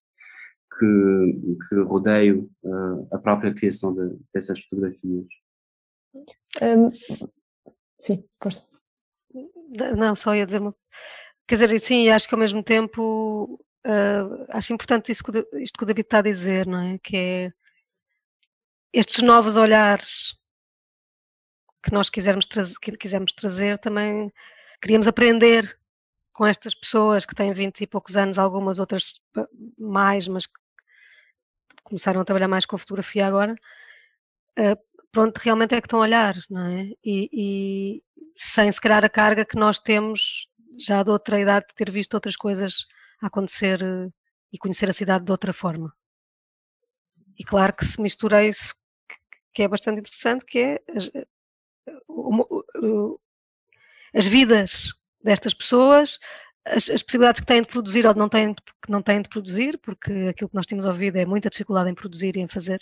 que, que rodeia uh, a própria criação de, dessas fotografias. Um, sim, força. Não, só ia dizer, quer dizer, sim, acho que ao mesmo tempo uh, acho importante isso, isto que o David está a dizer, não é? Que é estes novos olhares que nós quisermos, trazer, que quisermos trazer também queríamos aprender com estas pessoas que têm 20 e poucos anos, algumas outras mais, mas que começaram a trabalhar mais com fotografia agora, uh, pronto, realmente é que estão a olhar, não é? E, e, sem se calhar a carga que nós temos já de outra idade de ter visto outras coisas acontecer uh, e conhecer a cidade de outra forma. E claro que se mistura isso, que é bastante interessante, que é as, as vidas destas pessoas, as, as, possibilidades que têm de produzir ou não têm, que não têm de produzir, porque aquilo que nós temos ouvido é muita dificuldade em produzir e em fazer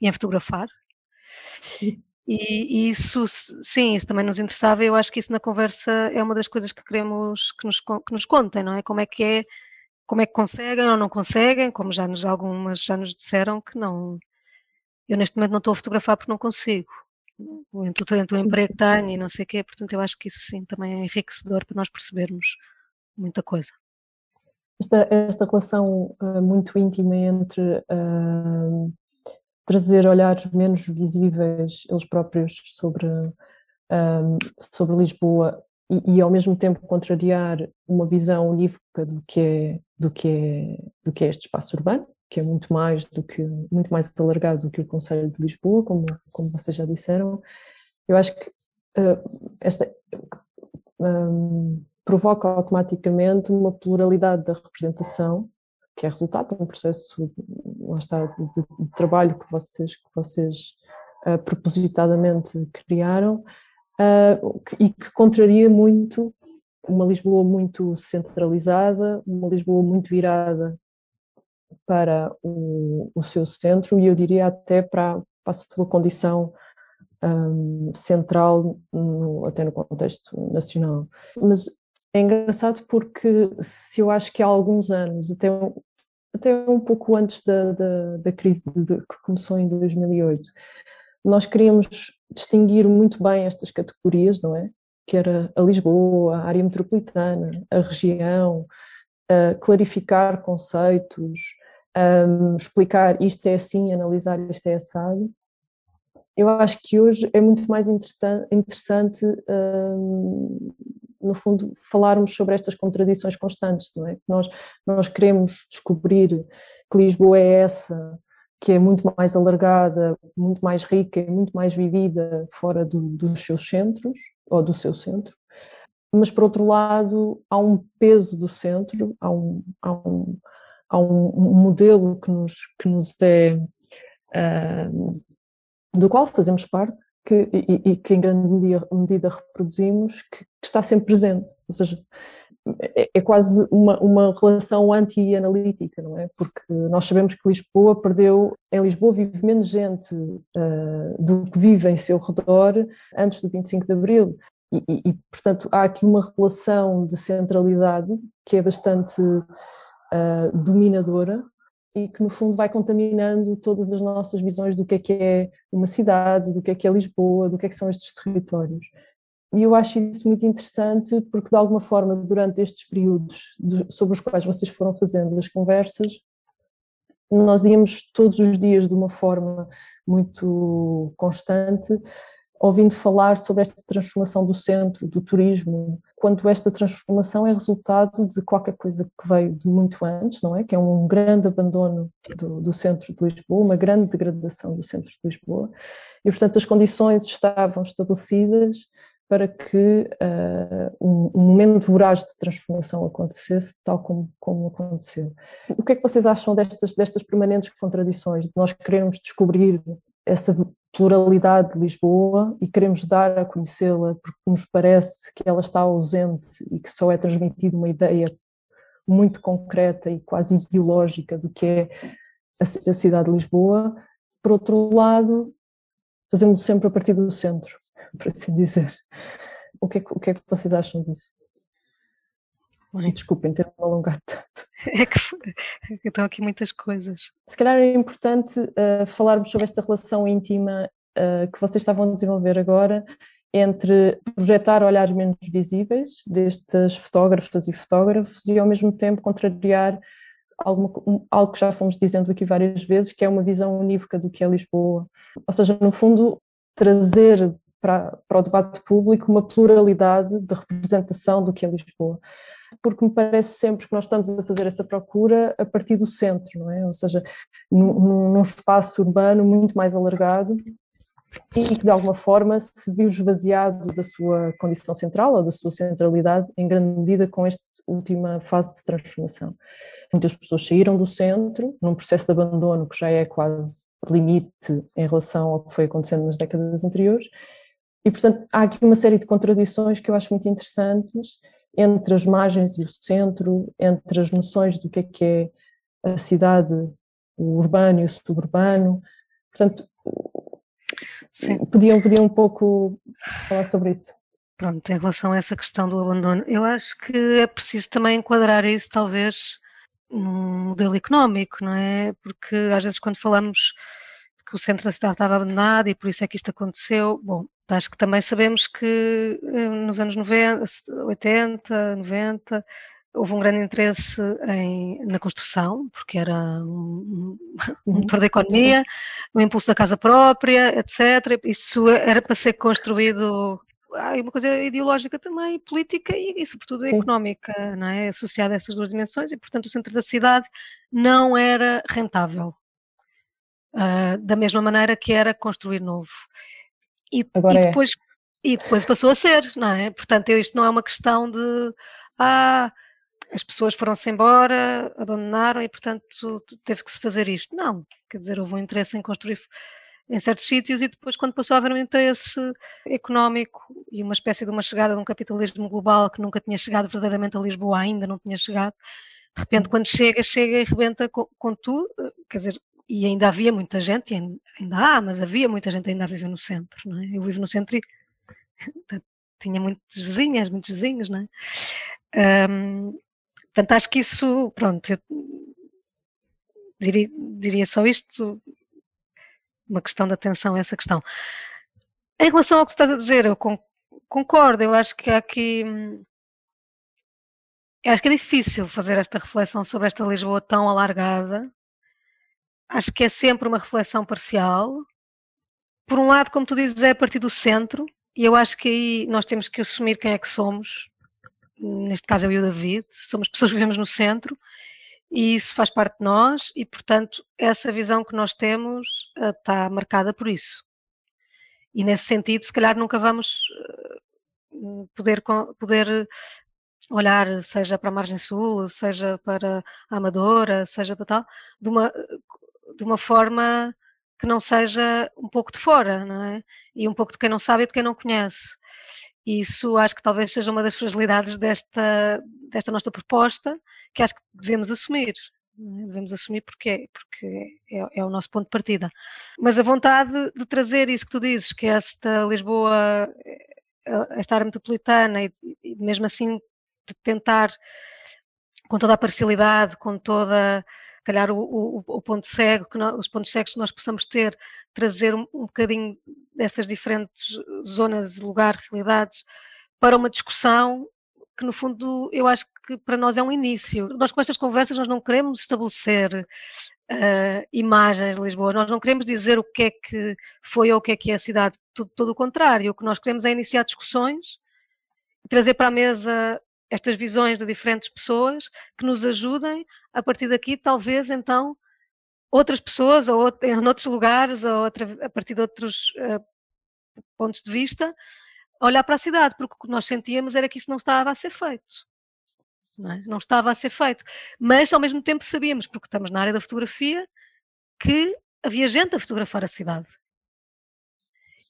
e em fotografar. E, e, isso, sim, isso também nos interessava. Eu acho que isso na conversa é uma das coisas que queremos que nos, que nos contem, não é? Como é que é como é que conseguem ou não conseguem, como já nos, algumas já nos disseram que não. Eu neste momento não estou a fotografar porque não consigo. Entre o talento o emprego que tenho e não sei o quê, portanto eu acho que isso sim também é enriquecedor para nós percebermos muita coisa. Esta, esta relação uh, muito íntima entre uh, trazer olhares menos visíveis, eles próprios, sobre, uh, sobre Lisboa e, e, ao mesmo tempo contrariar uma visão unívoca do que é do que é do que é este espaço urbano que é muito mais do que muito mais alargado do que o Conselho de Lisboa como como vocês já disseram. Eu acho que uh, esta um, provoca automaticamente uma pluralidade da representação que é resultado de um processo lá está de, de, trabalho que vocês que vocês uh, propositadamente criaram uh, e que contraria muito uma Lisboa muito centralizada, uma Lisboa muito virada para o, o seu centro e eu diria até para, para a sua condição um, central no, até no contexto nacional. Mas é engraçado porque se eu acho que há alguns anos, até, até um pouco antes da, da, da crise de, de, que começou em 2008, nós queríamos distinguir muito bem estas categorias, não é? Que era a Lisboa, a área metropolitana, a região, clarificar conceitos, explicar isto é assim, analisar isto é assado. Eu acho que hoje é muito mais interessante, um, no fundo, falarmos sobre estas contradições constantes, não é? Nós, nós queremos descobrir que Lisboa é essa, que é muito mais alargada, muito mais rica e muito mais vivida fora do, dos seus centros, ou do seu centro. Mas, por outro lado, há um peso do centro, há um, há um, há um modelo que nos, que nos é. Uh, do qual fazemos parte que, e, e, que em grande medida, medida reproduzimos, que, que, está sempre presente. Ou seja, é, é quase uma, uma relação anti-analítica, não é? Porque nós sabemos que Lisboa perdeu, em Lisboa vive menos gente uh, do que vive em seu redor antes do 25 de Abril. E, e, e, portanto, há aqui uma relação de centralidade que é bastante uh, dominadora e que, no fundo, vai contaminando todas as nossas visões do que é que é uma cidade, do que é que é Lisboa, do que é que são estes territórios. E eu acho isso muito interessante porque, de alguma forma, durante estes períodos sobre os quais vocês foram fazendo as conversas, nós íamos todos os dias de uma forma muito constante, ouvindo falar sobre esta transformação do centro, do turismo, quando esta transformação é resultado de qualquer coisa que veio de muito antes, não é? Que é um grande abandono do, do centro de Lisboa, uma grande degradação do centro de Lisboa, e portanto as condições estavam estabelecidas para que uh, um, um, momento voraz de transformação acontecesse, tal como, como aconteceu. O que é que vocês acham destas, destas permanentes contradições, de nós queremos descobrir essa pluralidade de Lisboa e queremos dar a conhecê-la porque nos parece que ela está ausente e que só é transmitida uma ideia muito concreta e quase ideológica do que é a, cidade de Lisboa. Por outro lado, fazemos sempre a partir do centro, por assim dizer. O que é que, o que, é que vocês acham disso? Desculpem ter-me alongado tanto. É que, estão aqui muitas coisas. Se calhar é importante uh, falarmos sobre esta relação íntima uh, que vocês estavam a desenvolver agora entre projetar olhares menos visíveis destes fotógrafas e fotógrafos e ao mesmo tempo contrariar alguma, algo que já fomos dizendo aqui várias vezes, que é uma visão unívoca do que é Lisboa. Ou seja, no fundo, trazer para, para o debate público uma pluralidade de representação do que é Lisboa. Porque me parece sempre que nós estamos a fazer essa procura a partir do centro, não é? Ou seja, num, num espaço urbano muito mais alargado e que de alguma forma se viu esvaziado da sua condição central ou da sua centralidade em grande medida com esta última fase de transformação. Muitas pessoas saíram do centro num processo de abandono que já é quase limite em relação ao que foi acontecendo nas décadas anteriores e portanto há aqui uma série de contradições que eu acho muito interessantes entre as margens e o centro, entre as noções do que é que é a cidade, o urbano e o suburbano. Portanto, Sim. Podiam, podiam um pouco falar sobre isso. Pronto, em relação a essa questão do abandono, eu acho que é preciso também enquadrar isso, talvez, num modelo económico, não é? Porque às vezes, quando falamos que o centro da cidade estava abandonado e por isso é que isto aconteceu, bom, acho que também sabemos que eh, nos anos 90, 80, 90, houve um grande interesse em, na construção, porque era um, um uhum. motor da economia, o impulso da casa própria, etc. Isso era para ser construído há uma coisa ideológica também, política e, e sobretudo económica, não é? associada a essas duas dimensões e, portanto, o centro da cidade não era rentável, uh, da mesma maneira que era construir novo. E, e é. depois, é. e depois passou a ser, não é? Portanto, isto não é uma questão de ah, as pessoas foram-se embora, abandonaram e, portanto, teve que se fazer isto. Não, quer dizer, houve um interesse em construir em certos sítios e depois, quando passou a haver um interesse económico e uma espécie de uma chegada de um capitalismo global que nunca tinha chegado verdadeiramente a Lisboa, ainda não tinha chegado, de repente, quando chega, chega e rebenta com, com tudo, quer dizer, e ainda havia muita gente, ainda há, mas havia muita gente ainda a viver no centro, não é? Eu vivo no centro e tinha muitas vizinhas, muitos vizinhos, não é? Um, Portanto, acho que isso, pronto, eu diria, diria só isto, uma questão de atenção a essa questão. Em relação ao que tu estás a dizer, eu concordo, eu acho que há aqui. Eu acho que é difícil fazer esta reflexão sobre esta Lisboa tão alargada. Acho que é sempre uma reflexão parcial. Por um lado, como tu dizes, é a partir do centro, e eu acho que aí nós temos que assumir quem é que somos neste caso eu e o David, somos pessoas que vivemos no centro e isso faz parte de nós e, portanto, essa visão que nós temos uh, está marcada por isso. E nesse sentido, se calhar nunca vamos uh, poder, poder olhar, seja para a margem sul, seja para a Amadora, seja para tal, de uma, de uma forma que não seja um pouco de fora, não é? E um pouco de quem não sabe e de quem não conhece. E isso acho que talvez seja uma das fragilidades desta, desta nossa proposta, que acho que devemos assumir. É? Devemos assumir porque, porque é, é, o nosso ponto de partida. Mas a vontade de trazer isso que tu dizes, que esta Lisboa, esta área metropolitana, e, e mesmo assim de tentar, com toda a parcialidade, com toda calhar o, o, o ponto cego, nós, os pontos cegos que nós possamos ter, trazer um, um bocadinho dessas diferentes zonas, lugares, realidades, para uma discussão que no fundo eu acho que para nós é um início. Nós com estas conversas nós não queremos estabelecer uh, imagens de Lisboa, nós não queremos dizer o que é que foi ou o que é que é a cidade, tudo, todo o contrário. O que nós queremos é iniciar discussões, trazer para a mesa estas visões de diferentes pessoas que nos ajudem a partir daqui, talvez então outras pessoas ou em outros lugares ou a partir de outros uh, pontos de vista olhar para a cidade, porque o que nós sentíamos era que isso não estava a ser feito. Não, é? não estava a ser feito. Mas ao mesmo tempo sabíamos, porque estamos na área da fotografia, que havia gente a fotografar a cidade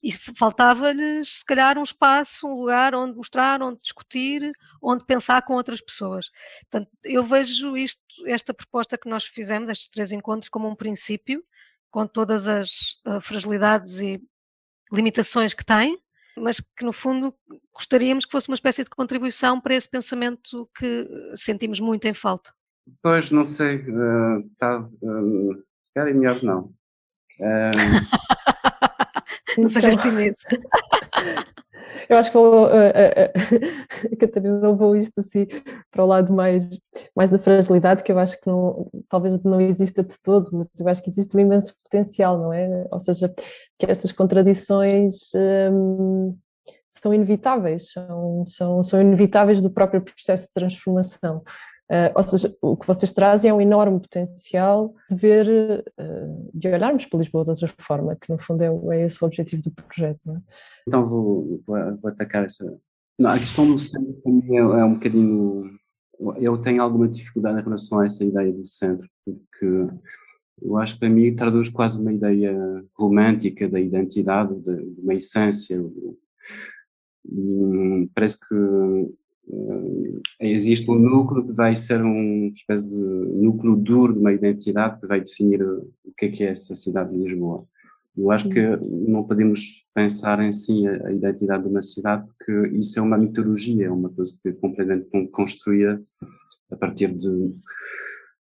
e faltava-lhes, se calhar, um espaço, um lugar onde mostrar, onde discutir, onde pensar com outras pessoas. Portanto, eu vejo isto, esta proposta que nós fizemos, estes três encontros, como um princípio, com todas as uh, fragilidades e limitações que tem, mas que, no fundo, gostaríamos que fosse uma espécie de contribuição para esse pensamento que sentimos muito em falta. Pois, não sei, uh, tá, uh, se calhar é melhor não. Uh... Não então. Eu acho que vou, uh, uh, Catarina levou isto assim para o lado mais, mais da fragilidade, que eu acho que não, talvez não exista de todo, mas eu acho que existe um imenso potencial, não é? Ou seja, que estas contradições um, são inevitáveis, são, são, são inevitáveis do próprio processo de transformação. Uh, ou seja, o que vocês trazem é um enorme potencial de ver, uh, de olharmos para Lisboa de outra forma, que no fundo é, é esse o objetivo do projeto. É? Então vou, vou, vou, atacar essa. Não, a questão do centro mim é, é, um bocadinho. Eu tenho alguma dificuldade em relação a essa ideia do centro, porque eu acho que para mim traduz quase uma ideia romântica da identidade, de, de uma essência. E parece que uh, existe um núcleo que vai ser uma espécie de núcleo duro de uma identidade que vai definir o que é que é essa cidade de Lisboa. Eu acho que não podemos pensar em si a, a, identidade de uma cidade, porque isso é uma mitologia, é uma coisa que é completamente construída a partir de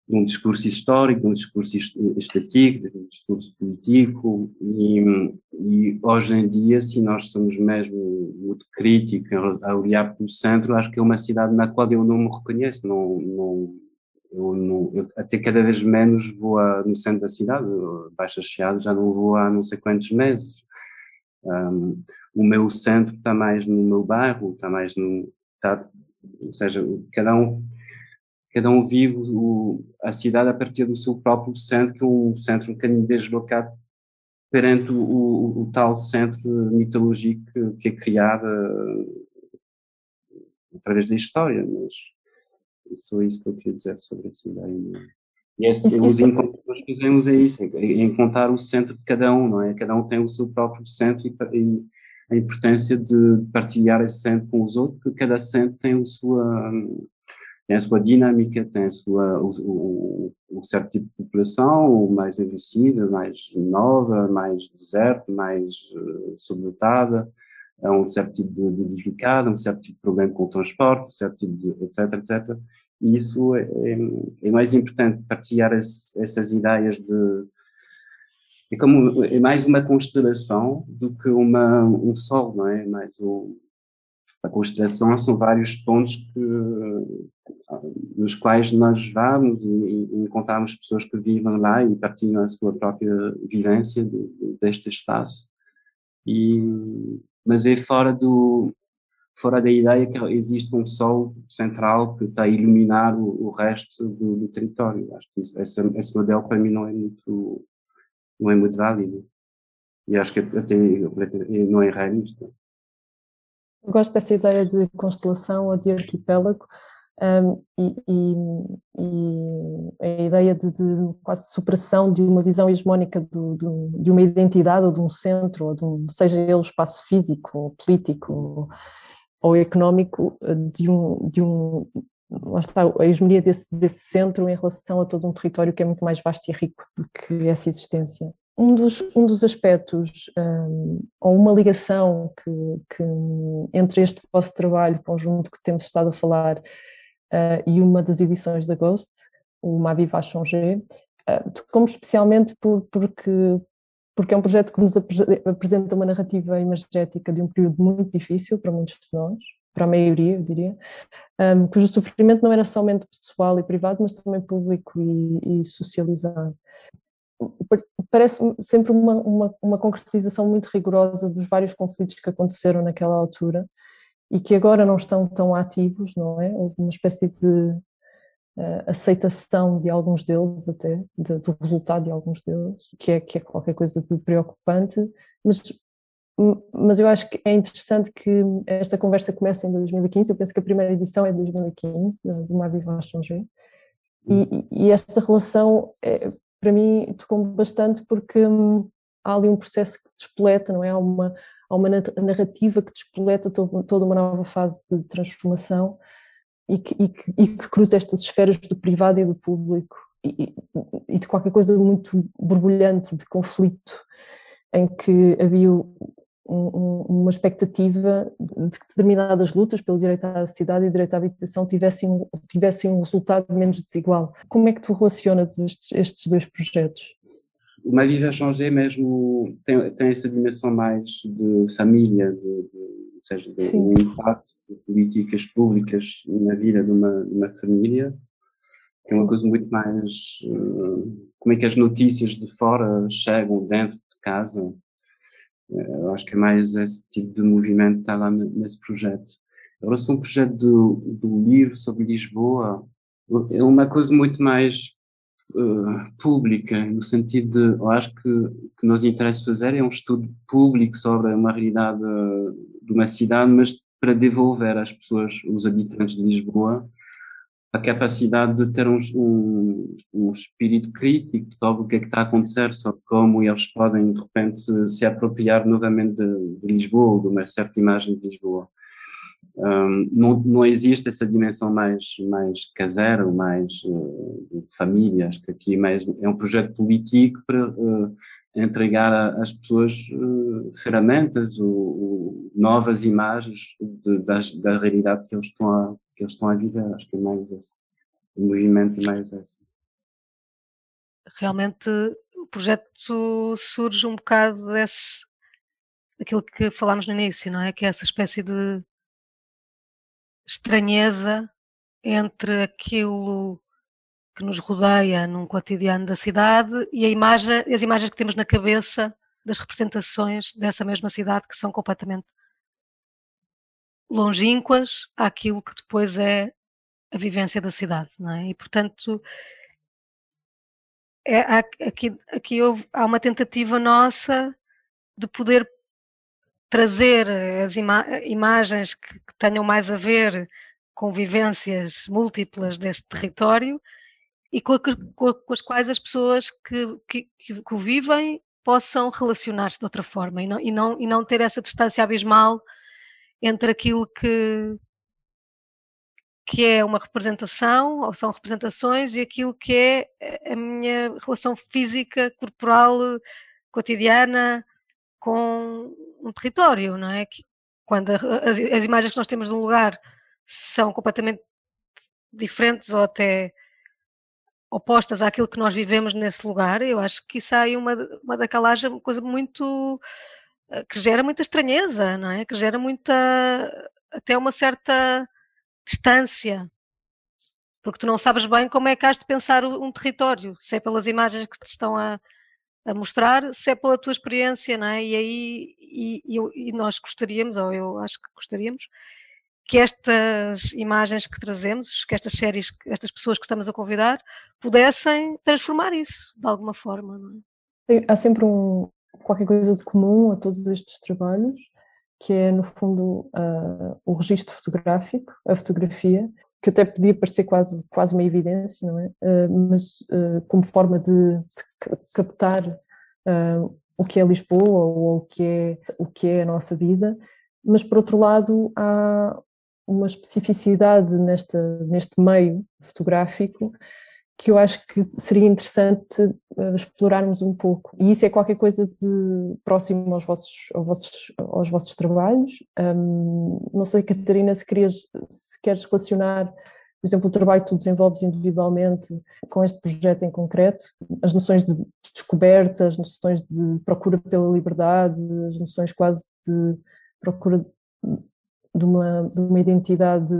de um discurso histórico, de um discurso estético, de um discurso político, e, e, hoje em dia, se nós somos mesmo muito críticos a olhar para o centro, acho que é uma cidade na qual eu não me reconheço, não, não, eu, não, eu até cada vez menos vou a, no centro da cidade, Baixa Chiado já não vou há não sei quantos meses. Um, o meu centro está mais no meu bairro, está mais no. Ou seja, cada um cada um vive o, a cidade a partir do seu próprio centro, que é um centro um bocadinho deslocado perante o, o, o tal centro mitológico que, que, é criado através da história, mas é só isso que eu queria dizer sobre essa ideia. E esse, isso, os encontros que fazemos é isso, é encontrar o centro de cada um, não é? Cada um tem o seu próprio centro e, e a importância de partilhar esse centro com os outros, porque cada centro tem a sua tem a sua dinâmica, tem a sua, um certo tipo de população, mais envelhecida, mais nova, mais deserta, mais uh, um certo tipo de, edificado, um certo tipo de problema com o transporte, um certo tipo de, etc, etc. E isso é, é, é mais importante, partilhar esse, essas ideias de... É, como, é mais uma constelação do que uma, um sol, não é? Mais um, a constelação são vários pontos que, nos quais nós vamos e, e encontramos pessoas que vivem lá e partilham a sua própria vivência de, de, deste espaço. E, mas é fora do fora da ideia que existe um sol central que está a iluminar o, o resto do, do, território. Acho que esse, esse modelo para mim não é muito não é muito válido. E acho que até não é realista. Eu gosto dessa ideia de constelação ou de arquipélago um, e, e, e, a ideia de, de, quase superação de uma visão hegemónica do, do, de uma identidade ou de um centro, ou de um, seja ele espaço físico, ou político, ou, ou económico, de um, de um lá está, a hegemonia desse, desse centro em relação a todo um território que é muito mais vasto e rico do que essa existência um dos, um dos aspectos, um, ou uma ligação que, que, entre este vosso trabalho conjunto que temos estado a falar uh, e uma das edições da Ghost, o Mavi Vachongé, uh, tocou-me especialmente por, porque, porque é um projeto que nos apresenta uma narrativa imagética de um período muito difícil para muitos de nós, para a maioria, eu diria, um, cujo sofrimento não era somente pessoal e privado, mas também público e, e socializado parece sempre uma, uma, uma, concretização muito rigorosa dos vários conflitos que aconteceram naquela altura e que agora não estão tão ativos, não é? Houve uma espécie de uh, aceitação de alguns deles até, de, do resultado de alguns deles, que é, que é qualquer coisa de preocupante, mas, mas eu acho que é interessante que esta conversa comece em 2015, eu penso que a primeira edição é de 2015, do Mavi Vachongé, e, e, esta relação é, para mim tocou-me bastante porque hum, há ali um processo que despoleta, não é? Há uma, há uma narrativa que despoleta toda uma nova fase de transformação e que, e, que, e que, cruza estas esferas do privado e do público e, e, de qualquer coisa muito borbulhante de conflito em que havia um, uma expectativa de que determinadas lutas pelo direito à cidade e direito à habitação tivessem, tivessem um resultado menos desigual. Como é que tu relacionas estes, estes dois projetos? O Mais Viva Changer mesmo tem, tem essa dimensão mais de família, de, de, ou seja, do impacto de políticas públicas na vida de uma, de uma família, que é uma coisa muito mais uh, como é que as notícias de fora chegam dentro de casa Eu acho que é mais esse tipo de movimento que está lá nesse projeto. Agora, se um projeto do, do livro sobre Lisboa, é uma coisa muito mais uh, pública, no sentido de, eu acho que o que nos interessa fazer é um estudo público sobre uma realidade de uma cidade, mas para devolver às pessoas, os habitantes de Lisboa, a capacidade de ter um, um, um espírito crítico sobre o que é que está a acontecer, sobre como eles podem, de repente, se, se apropriar novamente de, de, Lisboa, de uma certa imagem de Lisboa. Um, não, não existe essa dimensão mais, mais caseira, mais uh, de família, acho que aqui mais, é um projeto político para uh, entregar às pessoas uh, ferramentas ou, novas imagens de, das, da realidade que eles estão a, que eles estão a viver. Acho que é mais esse. O movimento é mais esse. Realmente o projeto surge um bocado desse, daquilo que falámos no início, não é? Que é essa espécie de estranheza entre aquilo que nos rodeia num cotidiano da cidade e imagem, as imagens que temos na cabeça das representações dessa mesma cidade que são completamente longínquas àquilo que depois é a vivência da cidade, não é? E portanto é, aqui, aqui houve, há uma tentativa nossa de poder trazer as ima imagens que, que, tenham mais a ver com vivências múltiplas desse território e com, a, com, as quais as pessoas que, que, que o vivem possam relacionar-se de outra forma e não, e, não, e não ter essa distância abismal entre aquilo que, que é uma representação, ou são representações, e aquilo que é a minha relação física, corporal, cotidiana com um território, não é? Que, quando as, as, imagens que nós temos de um lugar são completamente diferentes ou até opostas àquilo que nós vivemos nesse lugar, eu acho que isso aí uma, uma uma coisa muito que gera muita estranheza, não é? Que gera muita até uma certa distância, porque tu não sabes bem como é que has de pensar um território, se é pelas imagens que te estão a, a mostrar, se é pela tua experiência, não é? E aí e, e, e nós gostaríamos, ou eu acho que gostaríamos, que estas imagens que trazemos, que estas séries, estas pessoas que estamos a convidar, pudessem transformar isso de alguma forma. É? Há sempre um, qualquer coisa de comum a todos estes trabalhos, que é, no fundo, uh, o registro fotográfico, a fotografia, que até podia parecer quase, quase uma evidência, não é? Uh, mas uh, como forma de, de captar o que é Lisboa ou o que é, o que é a nossa vida, mas por outro lado há uma especificidade nesta, neste meio fotográfico que eu acho que seria interessante uh, explorarmos um pouco. E isso é qualquer coisa de próximo aos vossos, aos vossos, aos vossos trabalhos. Um, não sei, Catarina, se, querias, se queres relacionar, por exemplo, o trabalho que tu desenvolves individualmente com este projeto em concreto, as noções de descoberta, as noções de procura pela liberdade, as noções quase de procura de uma, de uma identidade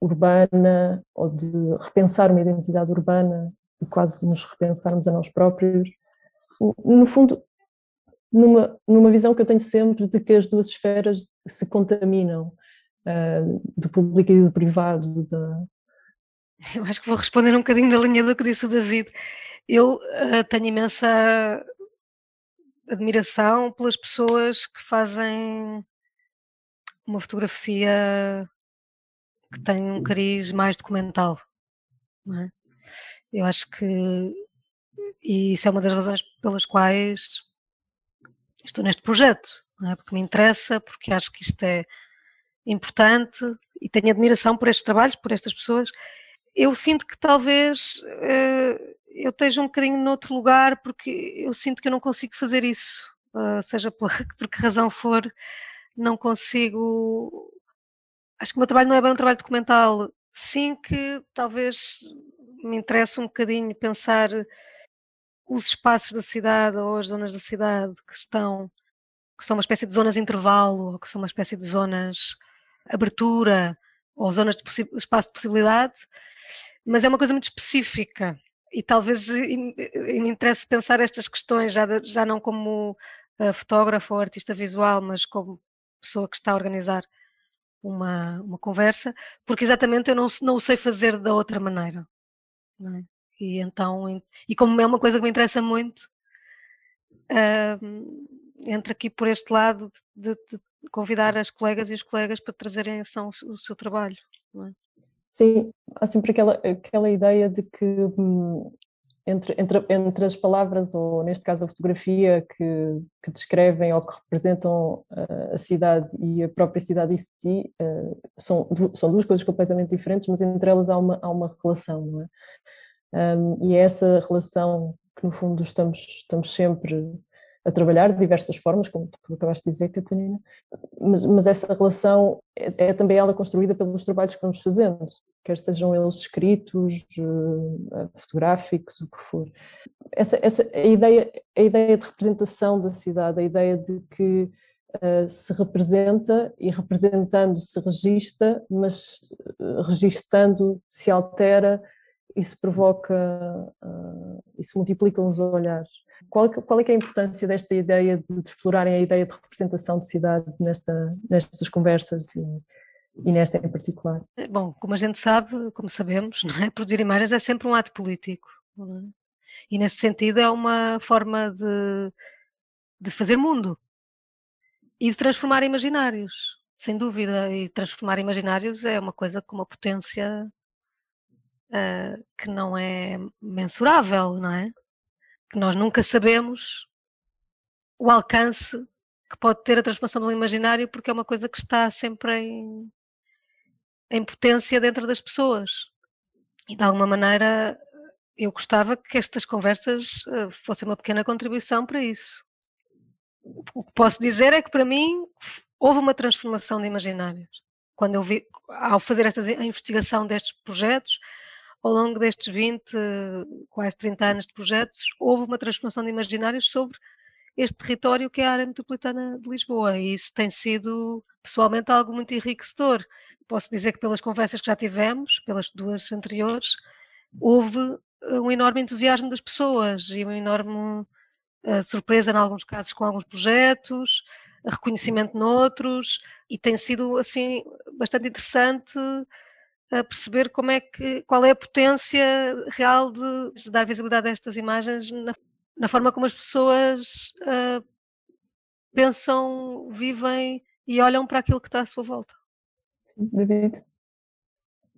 urbana ou de repensar uma identidade urbana e quase nos repensarmos a nós próprios. No fundo, numa, numa visão que eu tenho sempre de que as duas esferas se contaminam, uh, do público e do privado. Da... Eu acho que vou responder um bocadinho da linha do que disse o David. Eu uh, tenho imensa admiração pelas pessoas que fazem uma fotografia que tem um cariz mais documental. É? Eu acho que e isso é uma das razões pelas quais estou neste projeto, é? porque me interessa, porque acho que isto é importante e tenho admiração por estes trabalhos, por estas pessoas. Eu sinto que talvez uh, eu esteja um bocadinho noutro lugar porque eu sinto que eu não consigo fazer isso, uh, seja por que razão for, não consigo acho que o meu trabalho não é bem um trabalho documental, sim que talvez me interesse um bocadinho pensar os espaços da cidade ou as zonas da cidade que estão, que são uma espécie de zonas de intervalo, ou que são uma espécie de zonas abertura, ou zonas de espaço de possibilidade, mas é uma coisa muito específica. E talvez me interesse pensar estas questões já, já não como uh, fotógrafo ou artista visual, mas como pessoa que está a organizar uma, uma conversa, porque exatamente eu não, não o sei fazer da outra maneira. É? E então, e como é uma coisa que me interessa muito, uh, entra aqui por este lado de, de, convidar as colegas e os colegas para trazerem ação o, o seu trabalho. É? Sim, há sempre aquela, aquela ideia de que hum, entre, entre, entre as palavras, ou neste caso a fotografia, que, que descrevem ou que representam uh, a cidade e a própria cidade em si, uh, são, são duas coisas completamente diferentes, mas entre elas há uma, há uma relação, não é? Um, e é essa relação que, no fundo, estamos, estamos sempre a trabalhar de diversas formas, como tu acabaste de dizer, Catarina, mas, mas essa relação é, é, também ela construída pelos trabalhos que vamos fazendo, quer sejam eles escritos, uh, fotográficos, o que for. Essa, essa, a, ideia, a ideia de representação da cidade, a ideia de que uh, se representa e representando se registra, mas uh, registando se altera, isso provoca, uh, isso multiplica os olhares. Qual, qual é, é a importância desta ideia de, de, explorarem a ideia de representação de cidade nesta, nestas conversas e, e, nesta em particular? Bom, como a gente sabe, como sabemos, é? produzir imagens é sempre um ato político. É? E nesse sentido é uma forma de, de fazer mundo e de transformar imaginários, sem dúvida. E transformar imaginários é uma coisa com uma potência uh, que não é mensurável, não é? Que nós nunca sabemos o alcance que pode ter a transformação do imaginário, porque é uma coisa que está sempre em, em potência dentro das pessoas. E de alguma maneira eu gostava que estas conversas uh, fossem uma pequena contribuição para isso. O que posso dizer é que para mim houve uma transformação de imaginários. Quando eu vi, ao fazer esta investigação destes projetos, ao longo destes 20, quase 30 anos de projetos, houve uma transformação de imaginários sobre este território que é a área metropolitana de Lisboa e isso tem sido pessoalmente algo muito enriquecedor. Posso dizer que pelas conversas que já tivemos, pelas duas anteriores, houve eh, um enorme entusiasmo das pessoas e uma enorme uh, surpresa em alguns casos com alguns projetos, reconhecimento noutros e tem sido assim bastante interessante a perceber como é que, qual é a potência real de, de dar visibilidade a estas imagens na, na forma como as pessoas uh, pensam, vivem e olham para aquilo que está à sua volta. David?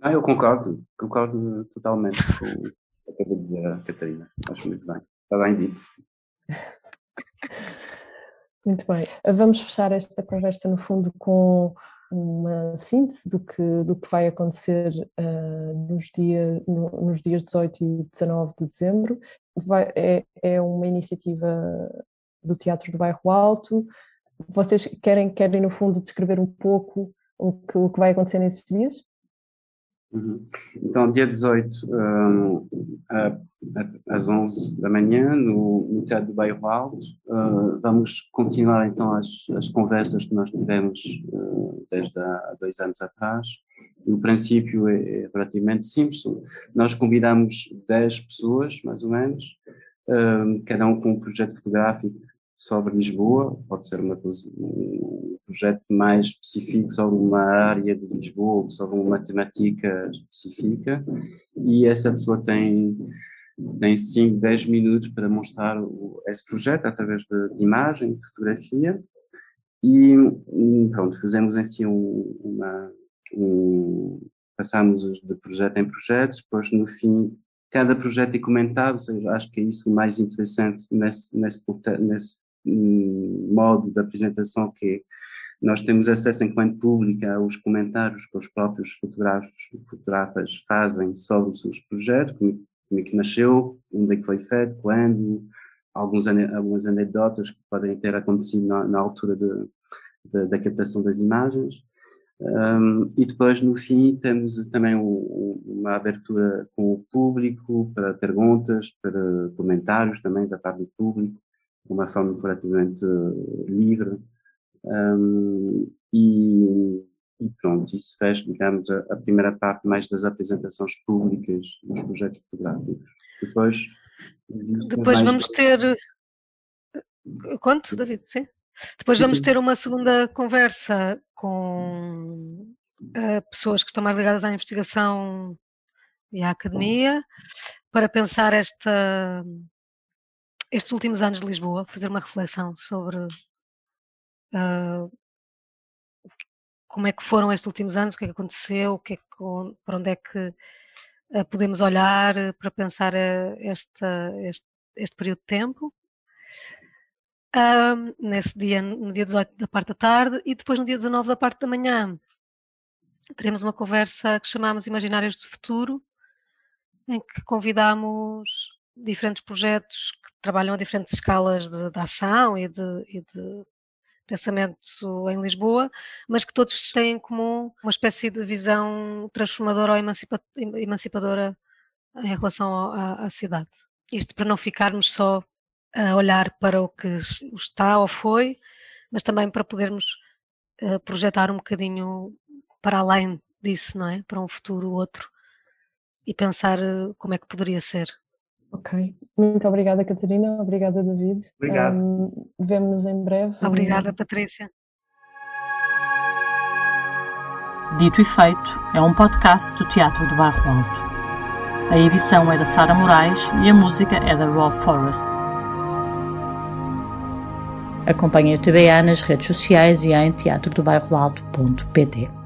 Ah, eu concordo, concordo totalmente com o que acabou de dizer a Catarina. Acho muito bem. Está bem dito. Muito bem. Vamos fechar esta conversa, no fundo, com uma síntese do que, do que vai acontecer uh, nos, dia, no, nos dias 18 e 19 de dezembro. Vai, é, é uma iniciativa do Teatro do Bairro Alto. Vocês querem, querem, no fundo, descrever um pouco o que, o que vai acontecer nesses dias? Uhum. Então, dia 18, um, a, às 11 da manhã, no, no Teatro do Bairro Alto, uh, vamos continuar então as, as conversas que nós tivemos uh, desde há dois anos atrás. O princípio é, é relativamente simples. Nós convidamos 10 pessoas, mais ou menos, uh, cada um com um projeto fotográfico sobre Lisboa, pode ser uma, um projeto mais específico sobre uma área de Lisboa, sobre uma matemática específica, e essa pessoa tem tem 5, 10 minutos para mostrar o, esse projeto através de, de, imagem, de fotografia, e pronto, fazemos em si um, uma, um, passamos de projeto em projeto, depois no fim cada projeto é comentado, seja, acho que é isso o mais interessante nesse, nesse, nesse modo de apresentação que nós temos acesso enquanto pública aos comentários que os próprios fotógrafos, fotógrafas fazem sobre os seus projetos, como, como é que nasceu, onde é que foi feito, quando, alguns, algumas anedotas que podem ter acontecido na, na altura de, de, da captação das imagens. Um, e depois, no fim, temos também o, uma abertura com o público para perguntas, para comentários também da parte do público uma forma relativamente eh, livre. Um, e, e, pronto, isso fecha, digamos, a, a, primeira parte mais das apresentações públicas dos projetos fotográficos. Depois, Depois vamos ter Conto, David, sim. Depois vamos sim. ter uma segunda conversa com uh, pessoas que estão mais ligadas à investigação e à academia para pensar esta, estes últimos anos de Lisboa, fazer uma reflexão sobre uh, como é que foram estes últimos anos, o que é que aconteceu, o que é que, para onde é que uh, podemos olhar para pensar este, este período de tempo. Nesse dia, no dia 18 da parte da tarde, e depois no dia 19 da parte da manhã, teremos uma conversa que chamamos Imaginários do Futuro, em que convidamos diferentes projetos que trabalham a diferentes escalas de, de ação e de, e de, pensamento em Lisboa, mas que todos têm em comum uma espécie de visão transformadora ou emancipadora em relação à, à cidade. Isto para não ficarmos só a olhar para o que está ou foi, mas também para podermos uh, projetar um bocadinho para além disso, não é? Para um futuro outro e pensar uh, como é que poderia ser. Ok, muito obrigada Catarina, obrigada David. Obrigado. Um, Vemo-nos em breve. Obrigada Patrícia. Dito e Feito é um podcast do Teatro do Barro Alto. A edição é da Sara Moraes e a música é da Raw Forest. Acompanhe o TBA nas redes sociais e em teatrodobairroalto.pt.